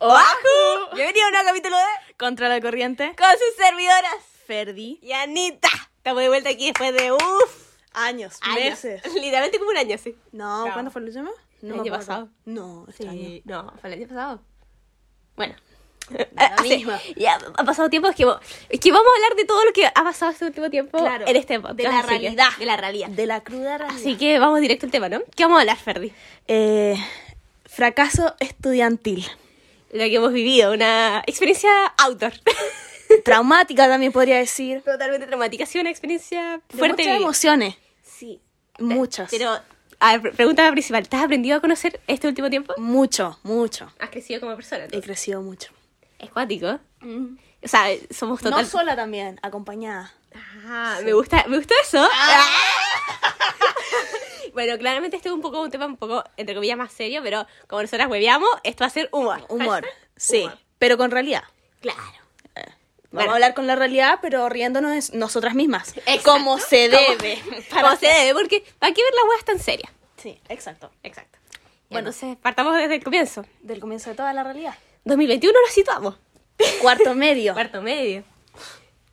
¡Oahu! Bienvenido a un nuevo capítulo de Contra la corriente. Con sus servidoras Ferdi. y Anita. Estamos de vuelta aquí después de uff. Años, años. meses. Literalmente como un año, sí. No. ¿cuándo fue el último? El No año me acuerdo. pasado. No, este año. Sí, no, fue el año pasado. Bueno. Misma. Ya ha pasado tiempo, es que, vo- es que vamos a hablar de todo lo que ha pasado este último tiempo Claro, en este podcast. de la así que- realidad. de la realidad. De la cruda realidad. Así que vamos directo al tema, ¿no? ¿Qué vamos a hablar, Ferdi? Eh, fracaso estudiantil. Lo que hemos vivido, una experiencia outdoor. Traumática también podría decir. Totalmente traumática, ha sido una experiencia De fuerte. muchas vivir. emociones. Sí. Muchas. Pero, a ver, pre- pregunta principal, ¿te has aprendido a conocer este último tiempo? Mucho, mucho. Has crecido como persona. He entonces. crecido mucho. Es cuático. O sea, somos total... No sola también, acompañada. Ah, me gusta, me gusta eso. Bueno, claramente este es un poco un tema un poco, entre comillas, más serio, pero como nosotras hueveamos, esto va a ser humor. Humor. Sí, humor. pero con realidad. Claro. Vamos Bueno. a hablar con la realidad, pero riéndonos nosotras mismas. Exacto. Como se Como- debe. Como se debe, porque ¿para qué ver las weas tan serias? Sí, exacto. Exacto. Bueno. Bueno, entonces partamos desde el comienzo. Del comienzo de toda la realidad. 2021 nos situamos. Cuarto medio. Cuarto medio.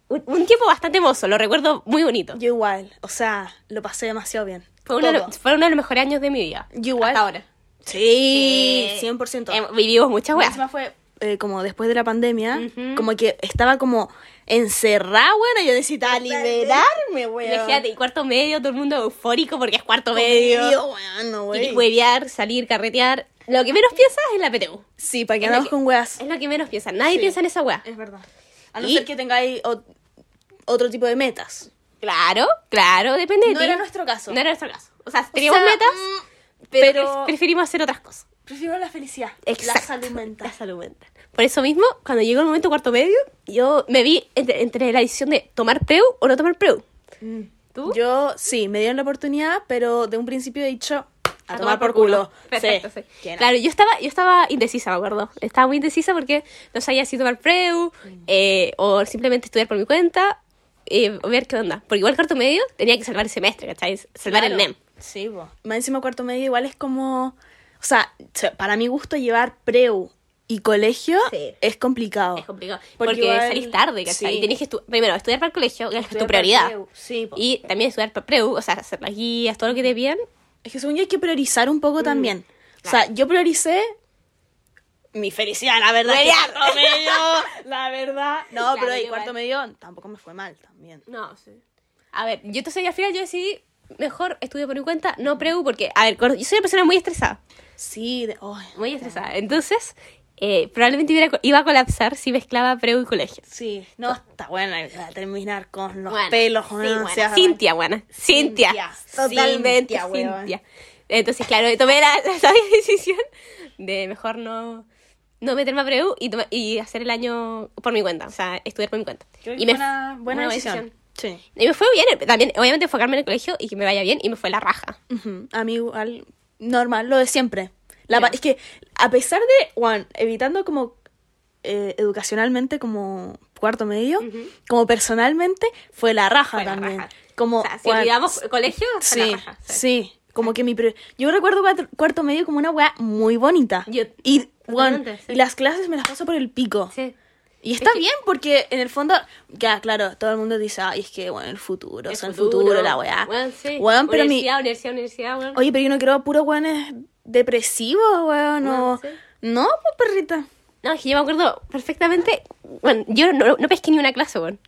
Un, un tiempo bastante hermoso, lo recuerdo muy bonito. Yo igual, o sea, lo pasé demasiado bien. Fue uno, de los- fue uno de los mejores años de mi vida. Igual. Hasta ahora. Sí, Eh, 100%. Hem- vivimos muchas weas. Encima fue eh, como después de la pandemia, como que estaba como encerrada, bueno, yo necesitaba liberarme, weón. Imagínate, cuarto medio, todo el mundo eufórico porque es cuarto medio. Medio, bueno, huevear, salir, carretear. Lo que menos piensas es la PTU. Sí, para que andamos con weas. Es lo que menos piensas. Nadie Sí. piensa en esa wea. Es verdad. A no Y- ser que tengáis ot- otro tipo de metas. Claro, claro, depende de No ti. era nuestro caso. No era nuestro caso. O sea, teníamos sea, metas, mm, pero, pero- pref- preferimos hacer otras cosas. Prefiero la felicidad. Exacto. La salud mental. La salud mental. Por eso mismo, cuando llegó el momento cuarto medio, yo me vi entre, entre la decisión de tomar preu o no tomar preu. ¿Tú? Mm. Yo, sí, me dieron la oportunidad, pero de un principio he dicho a, tomar, por culo. Perfecto, sí. ¿Quién? Claro, yo estaba, yo estaba indecisa, me acuerdo. Estaba muy indecisa porque no sabía si tomar preu eh, o simplemente estudiar por mi cuenta eh, ver qué onda. Porque igual cuarto medio tenía que salvar el semestre, ¿cachai? Salvar el Claro. NEM. Sí, po. Más encima cuarto medio igual es como... O sea, se- para mi gusto llevar preu y colegio Sí. es complicado. Es complicado. Porque Porque, igual- salís tarde, ¿cachai? sí. Tenés que estu- primero estudiar para el colegio, que es tu prioridad. sí, po. y también estudiar para preu, o sea, hacer las guías, todo lo que te piden. Es que según yo hay que priorizar un poco también. O sea, yo prioricé mi felicidad, la verdad. cuarto medio, la verdad. No, Claro, pero el cuarto medio tampoco me fue mal también. No, sí. A ver, yo entonces al final yo decidí mejor estudio por mi cuenta, no preu, porque, a ver, yo soy una persona muy estresada. Sí, de, ay, Muy estresada. Entonces, eh, probablemente iba a colapsar si mezclaba preu y colegio. sí. No, está buena a terminar con los Bueno, pelos. sí, seas- Cintia, buena. Cintia. Cintia. Totalmente Cintia. Entonces, claro, tomé la, la sabia decisión de mejor no, no meterme a preu y, y hacer el año por mi cuenta. O sea, estudiar por mi cuenta. Creo y me- una buena decisión. Sí. Y me fue bien. También, obviamente, enfocarme en el colegio y que me vaya bien y me fue la raja. A mí igual, normal, lo de siempre. La, Es que a pesar de, Juan, evitando como eh, educacionalmente como cuarto medio, como personalmente, fue la raja Fue la también. raja. Como, o sea, si Juan, olvidamos colegio, fue sí, la raja. sí, como que mi... pre- Yo recuerdo cuatro- cuarto medio como una weá muy bonita. Yo- y, sí. y las clases me las paso por el pico. Sí. Y está bien porque en el fondo, ya claro, todo el mundo dice, ay, es que bueno, el futuro, El o sea, el futuro, la weá. Weón, sí. Weón, pero mi, universidad, universidad, universidad, weón. Oye, pero yo no quiero puro weones depresivos, weón. No, Bueno, sí. no pues perrita. No, es que yo me acuerdo perfectamente. Bueno, yo no, no pesqué ni una clase, weón.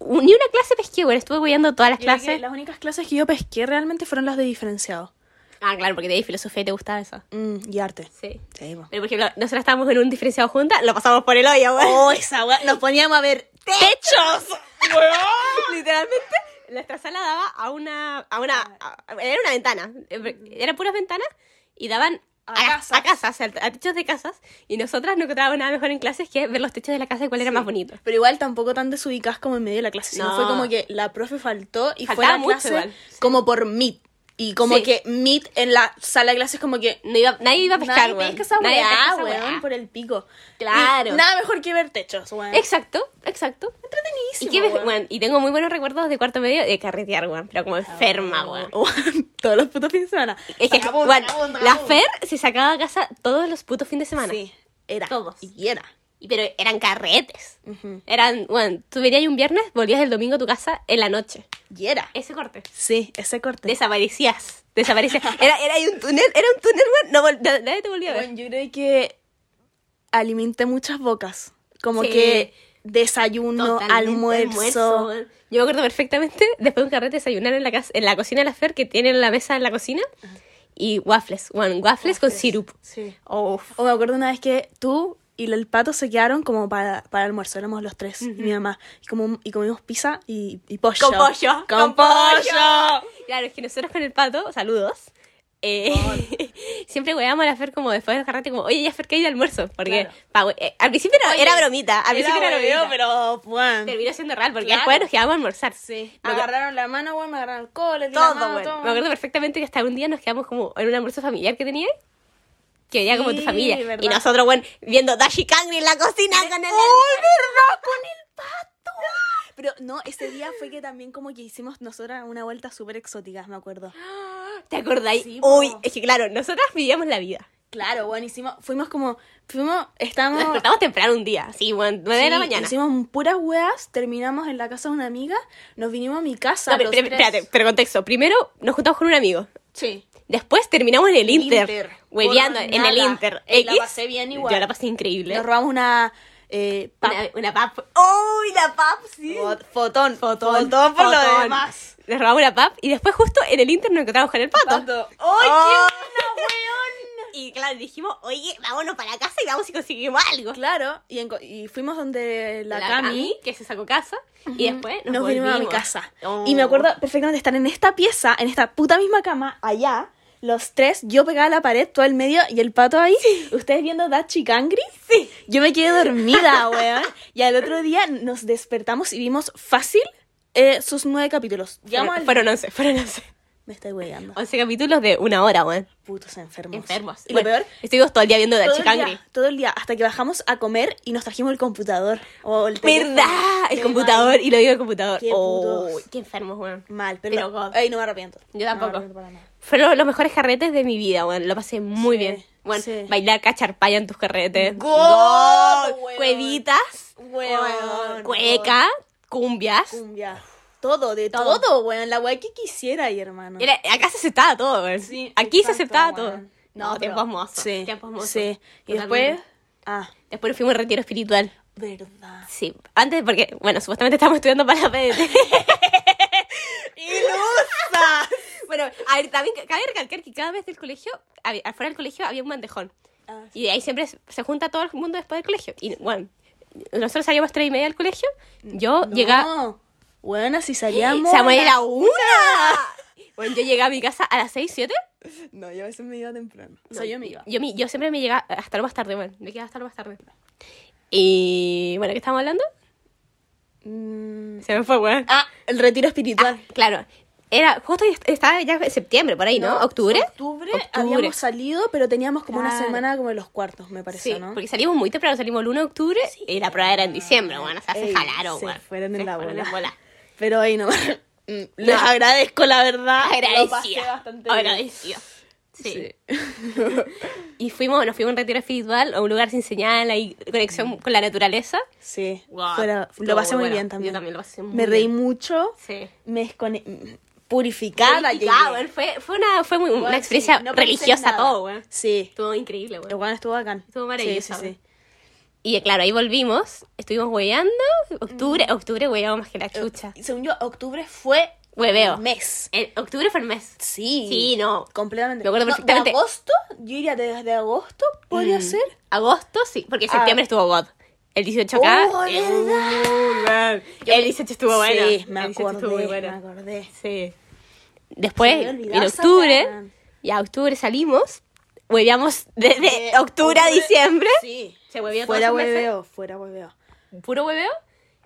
Ni una clase pesqué. Estuve cuidando todas las clases. Las únicas clases que yo pesqué realmente fueron las de diferenciado. Ah, claro, porque te di filosofía y te gustaba eso. Mm, y arte. Sí. Sí. Pero, por ejemplo, nosotros estábamos en un diferenciado juntas, lo pasamos por el hoyo, weón. Oh, esa weá. Nos poníamos a ver techos. Literalmente, nuestra sala daba a una. A una a- era una ventana. Eran puras ventanas y daban. A A, casas. a casas, a, a techos de casas, y nosotras no encontrábamos nada mejor en clases que ver los techos de la casa y cuál era más bonito. Pero igual tampoco tan desubicadas como en medio de la clase. Sino No. fue como que la profe faltó y fue Faltaba a la clase igual, sí. como por Meet. Y como Sí. que Meet en la sala de clases como que... No iba, nadie iba a pescar, Nadie pesca esa Nadie pesca esa weón, por el pico. Claro. Y nada mejor que ver techos, weón. Exacto, exacto. Y, Entretenidísimo, qué weón. weón, y tengo muy buenos recuerdos de cuarto medio de carretear, weón. Pero como enferma, weón. Todos los putos fines de semana. Es que, vagabundo, la. Fer se sacaba a casa todos los putos fines de semana. Sí. Era. Todos. Y era. Y- Pero eran carretes. Ujú. Eran, bueno, tú venías un viernes, volvías el domingo a tu casa en la noche. Y era. Ese corte. Sí, ese corte. Desaparecías. Desaparecías. Era, era ahí un túnel, era un túnel, weón. No, nadie te volvía a ver. Bueno, yo creo que alimenté muchas bocas. Como Sí. que desayuno, Totalmente almuerzo. Yo me acuerdo perfectamente, después de un carrete, desayunar en la, casa, en la cocina de la Fer, que tienen la mesa en la cocina, y waffles, bueno, waffles, con sirup. Sí. Uf. O me acuerdo una vez que tú y el pato se quedaron como para, para almuerzo, éramos los tres, y mi mamá. Y, como, y comimos pizza y, y pollo. Con pollo. ¡Con pollo! Claro, es que nosotros con el pato, saludos. Eh, siempre weábamos a la Fer como después del carrete, como, oye, ya Fer, que hay de almuerzo. Porque Claro. pa- we- eh, al principio era, Oye, era bromita, al principio era, bromita. pero bueno. Terminó siendo real, porque Claro. después nos quedábamos a almorzar. Sí. Me agarraron la mano, güey, me agarraron el cole, Todo, mano. Me acuerdo perfectamente que hasta un día nos quedamos como en un almuerzo familiar que tenía. Que venía como tu Sí, familia. verdad. Y nosotros, bueno, viendo Dashi Kangri en la cocina con el. ¡Oh, verdad! Con el pato. Pero no, ese día fue que también como que hicimos nosotras una vuelta súper exótica, me acuerdo. ¿Te acordáis? Sí, po. Uy, es que claro, nosotras vivíamos la vida. Claro, bueno, hicimos, fuimos como, fuimos, Nos estábamos... despertamos temprano un día, sí, bueno, 9 de la mañana. Hicimos puras weas, terminamos en la casa de una amiga, nos vinimos a mi casa. No, pero, espérate, pero contexto. Primero nos juntamos con un amigo. Sí. Después terminamos en el Inter. Inter. Hueveando en el. Inter. Eh, la X. pasé bien igual. Yo la pasé increíble. Nos robamos una... Eh, pap- Una, una pap. ¡Uy, la pap! Sí. Fo- Fotón. Fotón. Fotón por lo demás. Nos robamos una pap y después justo en el Inter nos encontramos con el pato. Pato. ¡Ay, ¡Oh! qué buena, weón! Y claro, dijimos, oye, vámonos para casa y vamos y conseguimos algo. Claro, y, fuimos donde la, La Cami, Cami, que se sacó casa, y después nos, nos vinimos a mi casa. Oh. Y me acuerdo perfectamente estar en esta pieza, en esta puta misma cama, allá, los tres, yo pegada a la pared, todo el medio, y el pato ahí, ustedes viendo Dachi Kangri. Sí. Yo me quedé dormida, weón. Y al otro día nos despertamos y vimos fácil eh, sus nueve capítulos. Fueron, al- fueron 11, fueron 11. Me estoy weyando. 11 capítulos de una hora, weón. Putos enfermos. Enfermos. Y Bueno, lo peor, Estuvimos todo el día viendo Kangri. día, todo el día, hasta que bajamos a comer y nos trajimos el computador. O el teléfono. ¿Verdad? El computador y lo digo el computador. Qué oh, qué enfermos, weón. Mal, pero, Pero ay, no me arrepiento. Yo No tampoco. me. Fueron los mejores carretes de mi vida, weón. Lo pasé muy Sí, bien. Bueno, sí. bailar cacharpaya en tus carretes. Weón. Cuevitas. Weón. Cueca. Cumbias. Cumbia. Todo, de Todo. todo, weón. La weá que quisiera ahí, hermano. Era- acá se aceptaba todo, weón. Sí, Aquí se aceptaba weón. todo. No, pero- tiempos mozos. Sí, Tiempos mozos. sí. Y Totalmente. después... Ah, Después fuimos a un retiro espiritual. verdad. Sí, antes porque, bueno, supuestamente estábamos estudiando para la PDT. ¡Ilusa! bueno, a ver, también cabe recalcar que cada vez del colegio, había- afuera del colegio había un bandejón. Ah, Y ahí siempre se junta todo el mundo después del colegio. Y bueno, nosotros salíamos tres y media del colegio. Yo llegaba. No. Bueno, si salíamos... ¡Se llama la una! Bueno, yo llegué a mi casa a las seis, siete. No, yo a veces me iba temprano. O sea, yo me iba. Yo, mi- yo siempre me llegaba hasta lo más tarde, bueno. Me quedaba hasta lo más tarde. Y bueno, ¿qué estamos hablando? Mm. Se me fue, weón. Ah, el retiro espiritual. Claro. Era, justo estaba ya en septiembre, por ahí, ¿no? ¿Octubre? Octubre, Octubre. habíamos salido, pero teníamos como una Claro. semana como de los cuartos, me pareció, Sí, ¿no? porque salimos muy temprano, salimos el 1 de octubre y la prueba era en diciembre, bueno, o sea, se Ey, jalaron, se weón. fueron en Se la en bola. Pero ahí no. Mm, Les agradezco, la verdad. Agradecida. bastante. Agradecida. Sí. y fuimos, nos fuimos a un retiro espiritual a un lugar sin señal, ahí conexión con la naturaleza. Sí, Wow, fuera- lo pasé muy bueno. bien también. Yo también lo pasé muy Me reí mucho, Sí. me descone- purificada. Fue, fue una, fue muy- una experiencia sí, no religiosa todo, weón. Sí, Estuvo increíble, el weón estuvo bacán. Estuvo maravilloso, Sí, sí, sí. Y claro, ahí volvimos, estuvimos hueveando, octubre, octubre hueveamos más que la chucha. Eh, Según yo, octubre fue Hueveo. el mes. Octubre fue el mes. Sí. Sí, no. Completamente. Me acuerdo No, perfectamente. ¿De agosto? Yo diría desde agosto, podría Mm, ser. Agosto, sí, porque Ah. septiembre estuvo God. El 18 acá. Oh, eh, el 18 estuvo bueno. Sí, me El 18 estuvo muy acordé, bueno. me acordé. Sí. Después, en octubre, ya octubre salimos, hueveamos desde De octubre a diciembre. Sí. Se Fuera hueveo, fuera hueveo. Puro hueveo.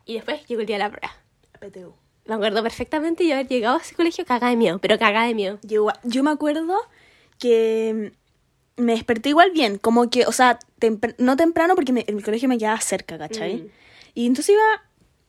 Y después llegó el día de la prueba. PTU. Me acuerdo perfectamente yo haber llegado a ese colegio cagada de miedo, pero cagada de miedo. Yo, yo me acuerdo que me desperté igual bien, como que, o sea, tempr- no temprano porque me- el colegio me quedaba cerca, ¿cachai? Mm. Y entonces iba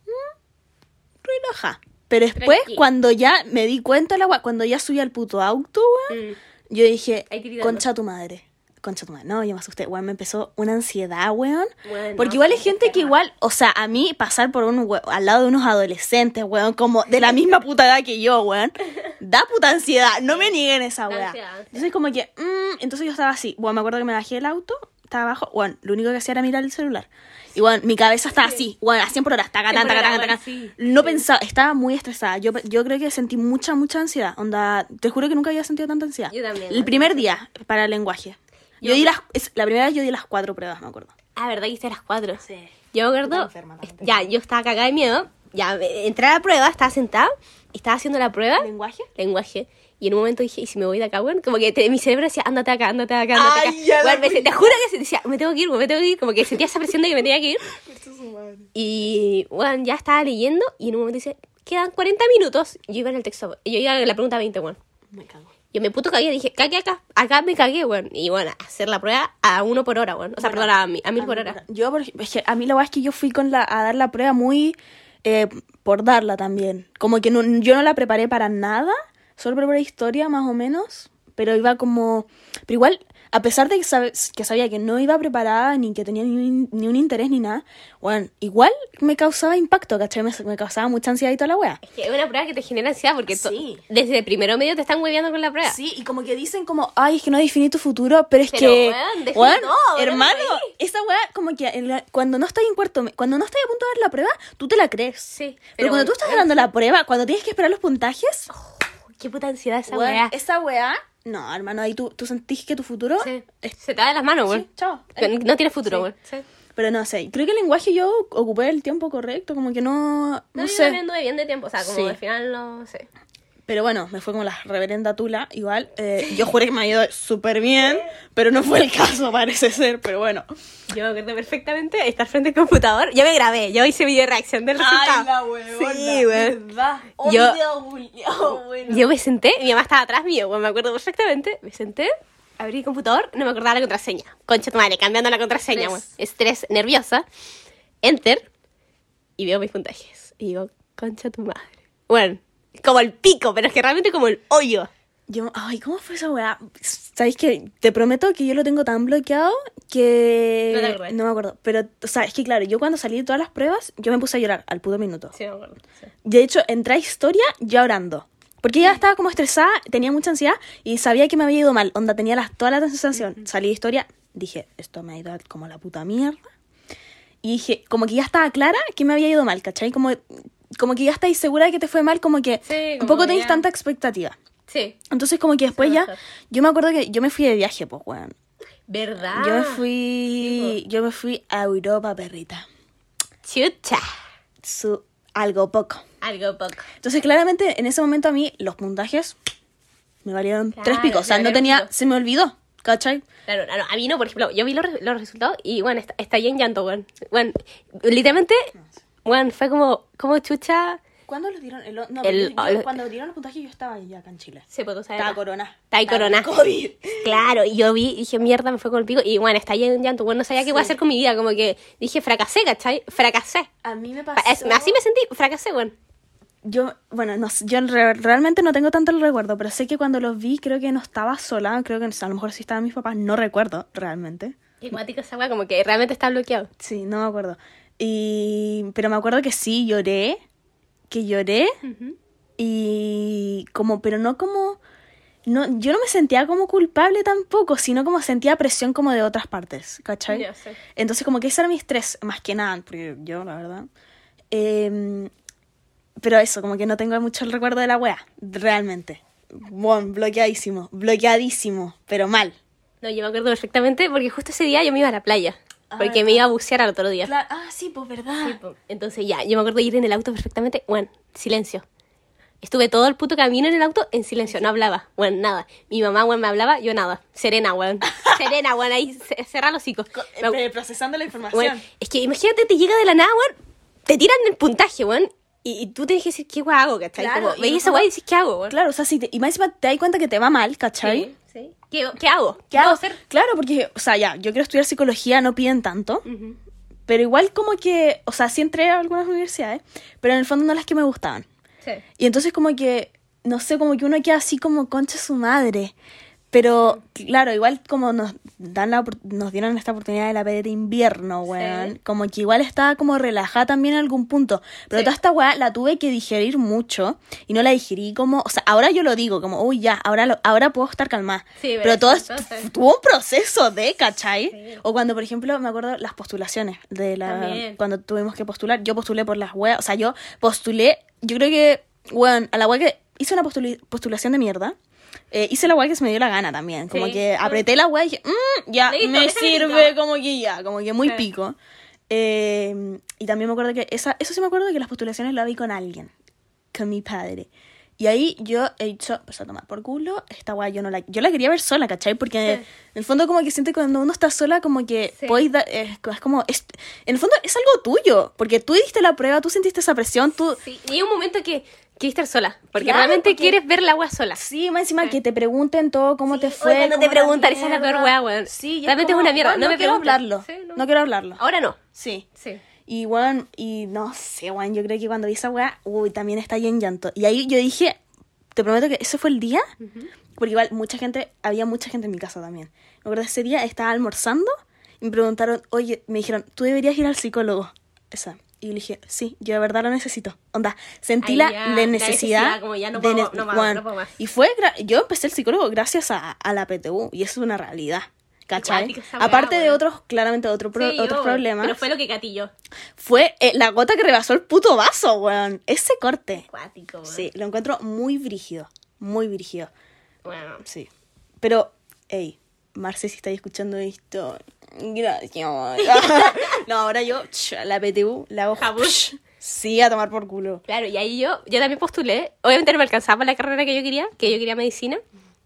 mm, relaja. Pero después, cuando ya me di cuenta, la cuando ya subí al puto auto, Mm. yo dije, concha tu madre. Concha tu madre, no, yo me asusté, weón, me empezó una ansiedad, weón. Bueno, Porque igual hay gente que igual, o sea, a mí pasar por un we- al lado de unos adolescentes, weón, como de la misma puta edad que yo, weón, da puta ansiedad, no me nieguen esa weá. Entonces como que, mm, entonces yo estaba así, bueno, me acuerdo que me bajé del auto, estaba abajo, bueno, lo único que hacía era mirar el celular. Y bueno, mi cabeza estaba así, bueno, a 100 por hora, taca, 100 taca, taca, taca, No pensaba, estaba muy estresada. Yo, yo creo que sentí mucha, mucha ansiedad. Onda, te juro que nunca había sentido tanta ansiedad. Yo también, El primer día para el lenguaje. Yo, Yo- di las, es- la primera vez yo di las cuatro pruebas, me acuerdo. Ah, ¿verdad? que hice las 4. Sí. Yo me acuerdo. Ya, yo estaba cagada de miedo. Ya, entré a la prueba, estaba sentada, estaba haciendo la prueba. ¿Lenguaje? lenguaje. Y en un momento dije, ¿y si me voy de acá, weón? Como que te- mi cerebro decía, ándate acá, ándate acá, ándate Ay, ya acá. la Weón, me- te juro que se decía, me tengo que ir, weón, me tengo que ir. Como que sentía esa presión de que me tenía que ir. Y, weón, ya estaba leyendo y en un momento dice, quedan 40 minutos. Yo iba en el texto, yo iba en la pregunta 20, weón. Me cago. Yo me puto cagué, dije, cagué acá, acá me cagué, weón. Y bueno, hacer la prueba a uno por hora, weón. O sea, Bueno, perdón, a, a mil por hora. Yo, por a mí la verdad es que yo fui con la, a dar la prueba muy eh, por darla también. Como que no, yo no la preparé para nada, solo preparé historia más o menos, pero iba como... Pero igual, a pesar de que, sabe- que sabía que no iba preparada ni que tenía ni un, ni un interés ni nada, bueno, igual me causaba impacto, ¿cachai? Me, me causaba mucha ansiedad y toda la wea. Es que es una prueba que te genera ansiedad porque Sí. desde el primero medio te están hueveando con la prueba. Sí, y como que dicen como, ay, es que no definí tu futuro, pero es Pero, que, define weón, todo, hermano, esa weá, como que la- cuando no estás en cuarto, cuando no estás a punto de dar la prueba, tú te la crees. Sí, Pero, pero cuando tú estás dando la prueba, cuando tienes que esperar los puntajes, Qué puta ansiedad esa weá. esa weá, no, hermano, ahí tú, tú sentís que tu futuro, Sí. Se te da de las manos, weón. Sí, chao. No, no tiene futuro. Sí. pero no sé, creo que el lenguaje yo ocupé el tiempo correcto, como que no, no, No, yo sé. bien de tiempo, o sea, como al final no sé. Pero bueno, me fue como la reverenda tula. Igual, eh, yo juré que me había ido súper bien, pero no fue el caso, parece ser. Pero bueno. Yo me acuerdo perfectamente estar frente al computador. Yo me grabé, yo hice video reacción del resultado. Sí, weón. Oh, Yo- bueno. Yo me senté, mi mamá estaba atrás mío, me acuerdo perfectamente. Me senté, abrí el computador, no me acordaba la contraseña. Concha tu madre, cambiando la contraseña, Estrés. Estrés, nerviosa. Enter. Y veo mis puntajes. Y digo, concha tu madre. Bueno, como el pico, pero es que realmente como el hoyo. Yo, ay, ¿cómo fue esa weá? ¿Sabes qué? Te prometo que yo lo tengo tan bloqueado que... No te acuerdas. me acuerdo. Pero, o sea, es que claro, yo cuando salí de todas las pruebas, yo me puse a llorar al puto minuto. Sí, me acuerdo. sí. De hecho, entré a historia llorando. Porque ya estaba como estresada, tenía mucha ansiedad y sabía que me había ido mal. Onda, tenía las, toda la sensación. Salí de historia, dije, esto me ha ido como la puta mierda. Y dije, como que ya estaba clara que me había ido mal, ¿cachai? Como, como que ya estáis segura de que te fue mal, como que Sí, un como poco que tenéis ya- tanta expectativa. Sí. Entonces, como que después ya, yo me acuerdo que yo me fui de viaje, pues, weón. ¿Verdad? Yo me fui, yo me fui a Europa, perrita. Chucha. Su, algo poco. Algo poco. Entonces, claramente, en ese momento a mí los puntajes me valieron Claro, tres picos. O sea, no tenía, se me olvidó, ¿cachai? Claro, claro, a mí no, por ejemplo, yo vi los, los resultados y, bueno, está, está en llanto, weón. Bueno, literalmente, bueno, fue como, como chucha. ¿Cuándo los dieron? El, no, El- yo- yo- cuando dieron los puntajes yo estaba ya acá en Chile. Se puede usar. Estaba corona. Está ahí corona. COVID. Claro, y yo vi, dije, mierda, me fue con el pico. Y bueno, está ahí en llanto. Bueno, no sabía qué iba a hacer con mi vida. Como que dije, fracasé, ¿cachai? Fracasé. A mí me Pa- pasó. así me sentí, fracasé, weón. Yo, bueno, no, yo re- realmente no tengo tanto el recuerdo, pero sé que cuando los vi creo que no estaba sola, creo que a lo mejor sí estaban mis papás, no recuerdo realmente. Y cuático esa como que realmente está bloqueado. Sí, no me acuerdo. Y, pero me acuerdo que sí, lloré, que lloré y como, pero no como, no, yo no me sentía como culpable tampoco, sino como sentía presión como de otras partes, ¿cachai? Sé. Entonces como que ese era mi estrés, más que nada, porque yo, la verdad. Em, pero eso, como que no tengo mucho el recuerdo de la wea, realmente. Bueno, bloqueadísimo, bloqueadísimo, pero mal. No, yo me acuerdo perfectamente porque justo ese día yo me iba a la playa. Ah, Porque me iba a bucear al otro día. ah, sí, pues verdad. Sí. Entonces ya, yo me acuerdo de ir en el auto perfectamente. Bueno, silencio. Estuve todo el puto camino en el auto en silencio, no hablaba. Bueno, nada. Mi mamá, bueno, me hablaba, yo nada. Serena, weón. Serena, weón, ahí ce- cerra los hocico. Me- Eh, procesando la información. es que imagínate, te llega de la nada, weón. Te tiran el puntaje, weón. Y, y tú tienes que decir, ¿qué weón hago, cachai? Claro, Como, veis esa weón y dices, ¿qué hago, weón? Claro, o sea, si te, y más te das cuenta que te va mal, ¿cachai? Sí, sí. ¿Qué, ¿Qué hago? ¿Qué hago? hacer? Claro, porque, o sea, ya, yo quiero estudiar psicología, no piden tanto, pero igual como que, o sea, sí entré a algunas universidades, pero en el fondo no las que me gustaban. Sí. Y entonces como que, no sé, como que uno queda así como concha su madre. Pero, claro, igual como nos dan la, nos dieron esta oportunidad de la PD de invierno, weón. Sí. Como que igual estaba como relajada también en algún punto. Pero Sí. toda esta weá la tuve que digerir mucho. Y no la digerí como. O sea, ahora yo lo digo, como, uy, ya, ahora, lo- ahora puedo estar calmada. Sí, pero pero todo es- entonces- tuvo un proceso de, ¿cachai? O cuando, por ejemplo, me acuerdo las postulaciones de la. También. Cuando tuvimos que postular, yo postulé por las weas. O sea, yo postulé. Yo creo que, weón, a la wea que. Hice una postuli- postulación de mierda. Eh, hice la wea que se me dio la gana también. Como Sí. que apreté la wea y dije, "Mm, ya, Listo, me sirve listo. como que ya, como que muy Sí. pico. Eh, y también me acuerdo que esa, eso sí me acuerdo que las postulaciones la vi con alguien, con mi padre. Y ahí yo he dicho, empezó a tomar por culo, esta wea yo no la, yo la quería ver sola, ¿cachai? Porque Sí. en el fondo como que siente cuando uno está sola como que Sí. podéis dar, es, es como, es- en el fondo es algo tuyo, porque tú diste la prueba, tú sentiste esa presión, tú... Sí, y hay un momento que quieres estar sola, porque Claro, realmente porque- quieres ver la agua sola. Sí, más encima Sí. que te pregunten todo, cómo Sí, te oye, fue. cuando te preguntan, esa es la peor wea, weón. Sí, Realmente es una mierda, no no me quiero hablarlo. Sí, no. no. quiero hablarlo. Ahora no. Sí. Sí. Y bueno, y no sé, weón, yo creo que cuando vi esa weá, uy, también está ahí en llanto. Y ahí yo dije, te prometo que ese fue el día, porque igual mucha gente, había mucha gente en mi casa también. Me acuerdo ese día, estaba almorzando y me preguntaron, oye, me dijeron, tú deberías ir al psicólogo. Esa. Y yo le dije, sí, yo de verdad lo necesito. Onda, sentí la, ya, la necesidad. Y fue, yo empecé el psicólogo gracias a, a la PTU, y eso es una realidad. ¿Cachai? Aparte de otros, claramente otro pro- Sí, otros problemas Pero fue lo que catilló. fue eh, la gota que rebasó el puto vaso, weón. Ese corte. Cuático, weón. Sí, lo encuentro muy brígido. Muy brígido. Bueno, Sí. Pero, hey, Marce, si estáis escuchando esto, gracias. no, ahora yo, la PTU, la hago. Jabush. Sí, a tomar por culo. claro, y ahí yo, yo también postulé. Obviamente no me alcanzaba la carrera que yo quería, que yo quería medicina.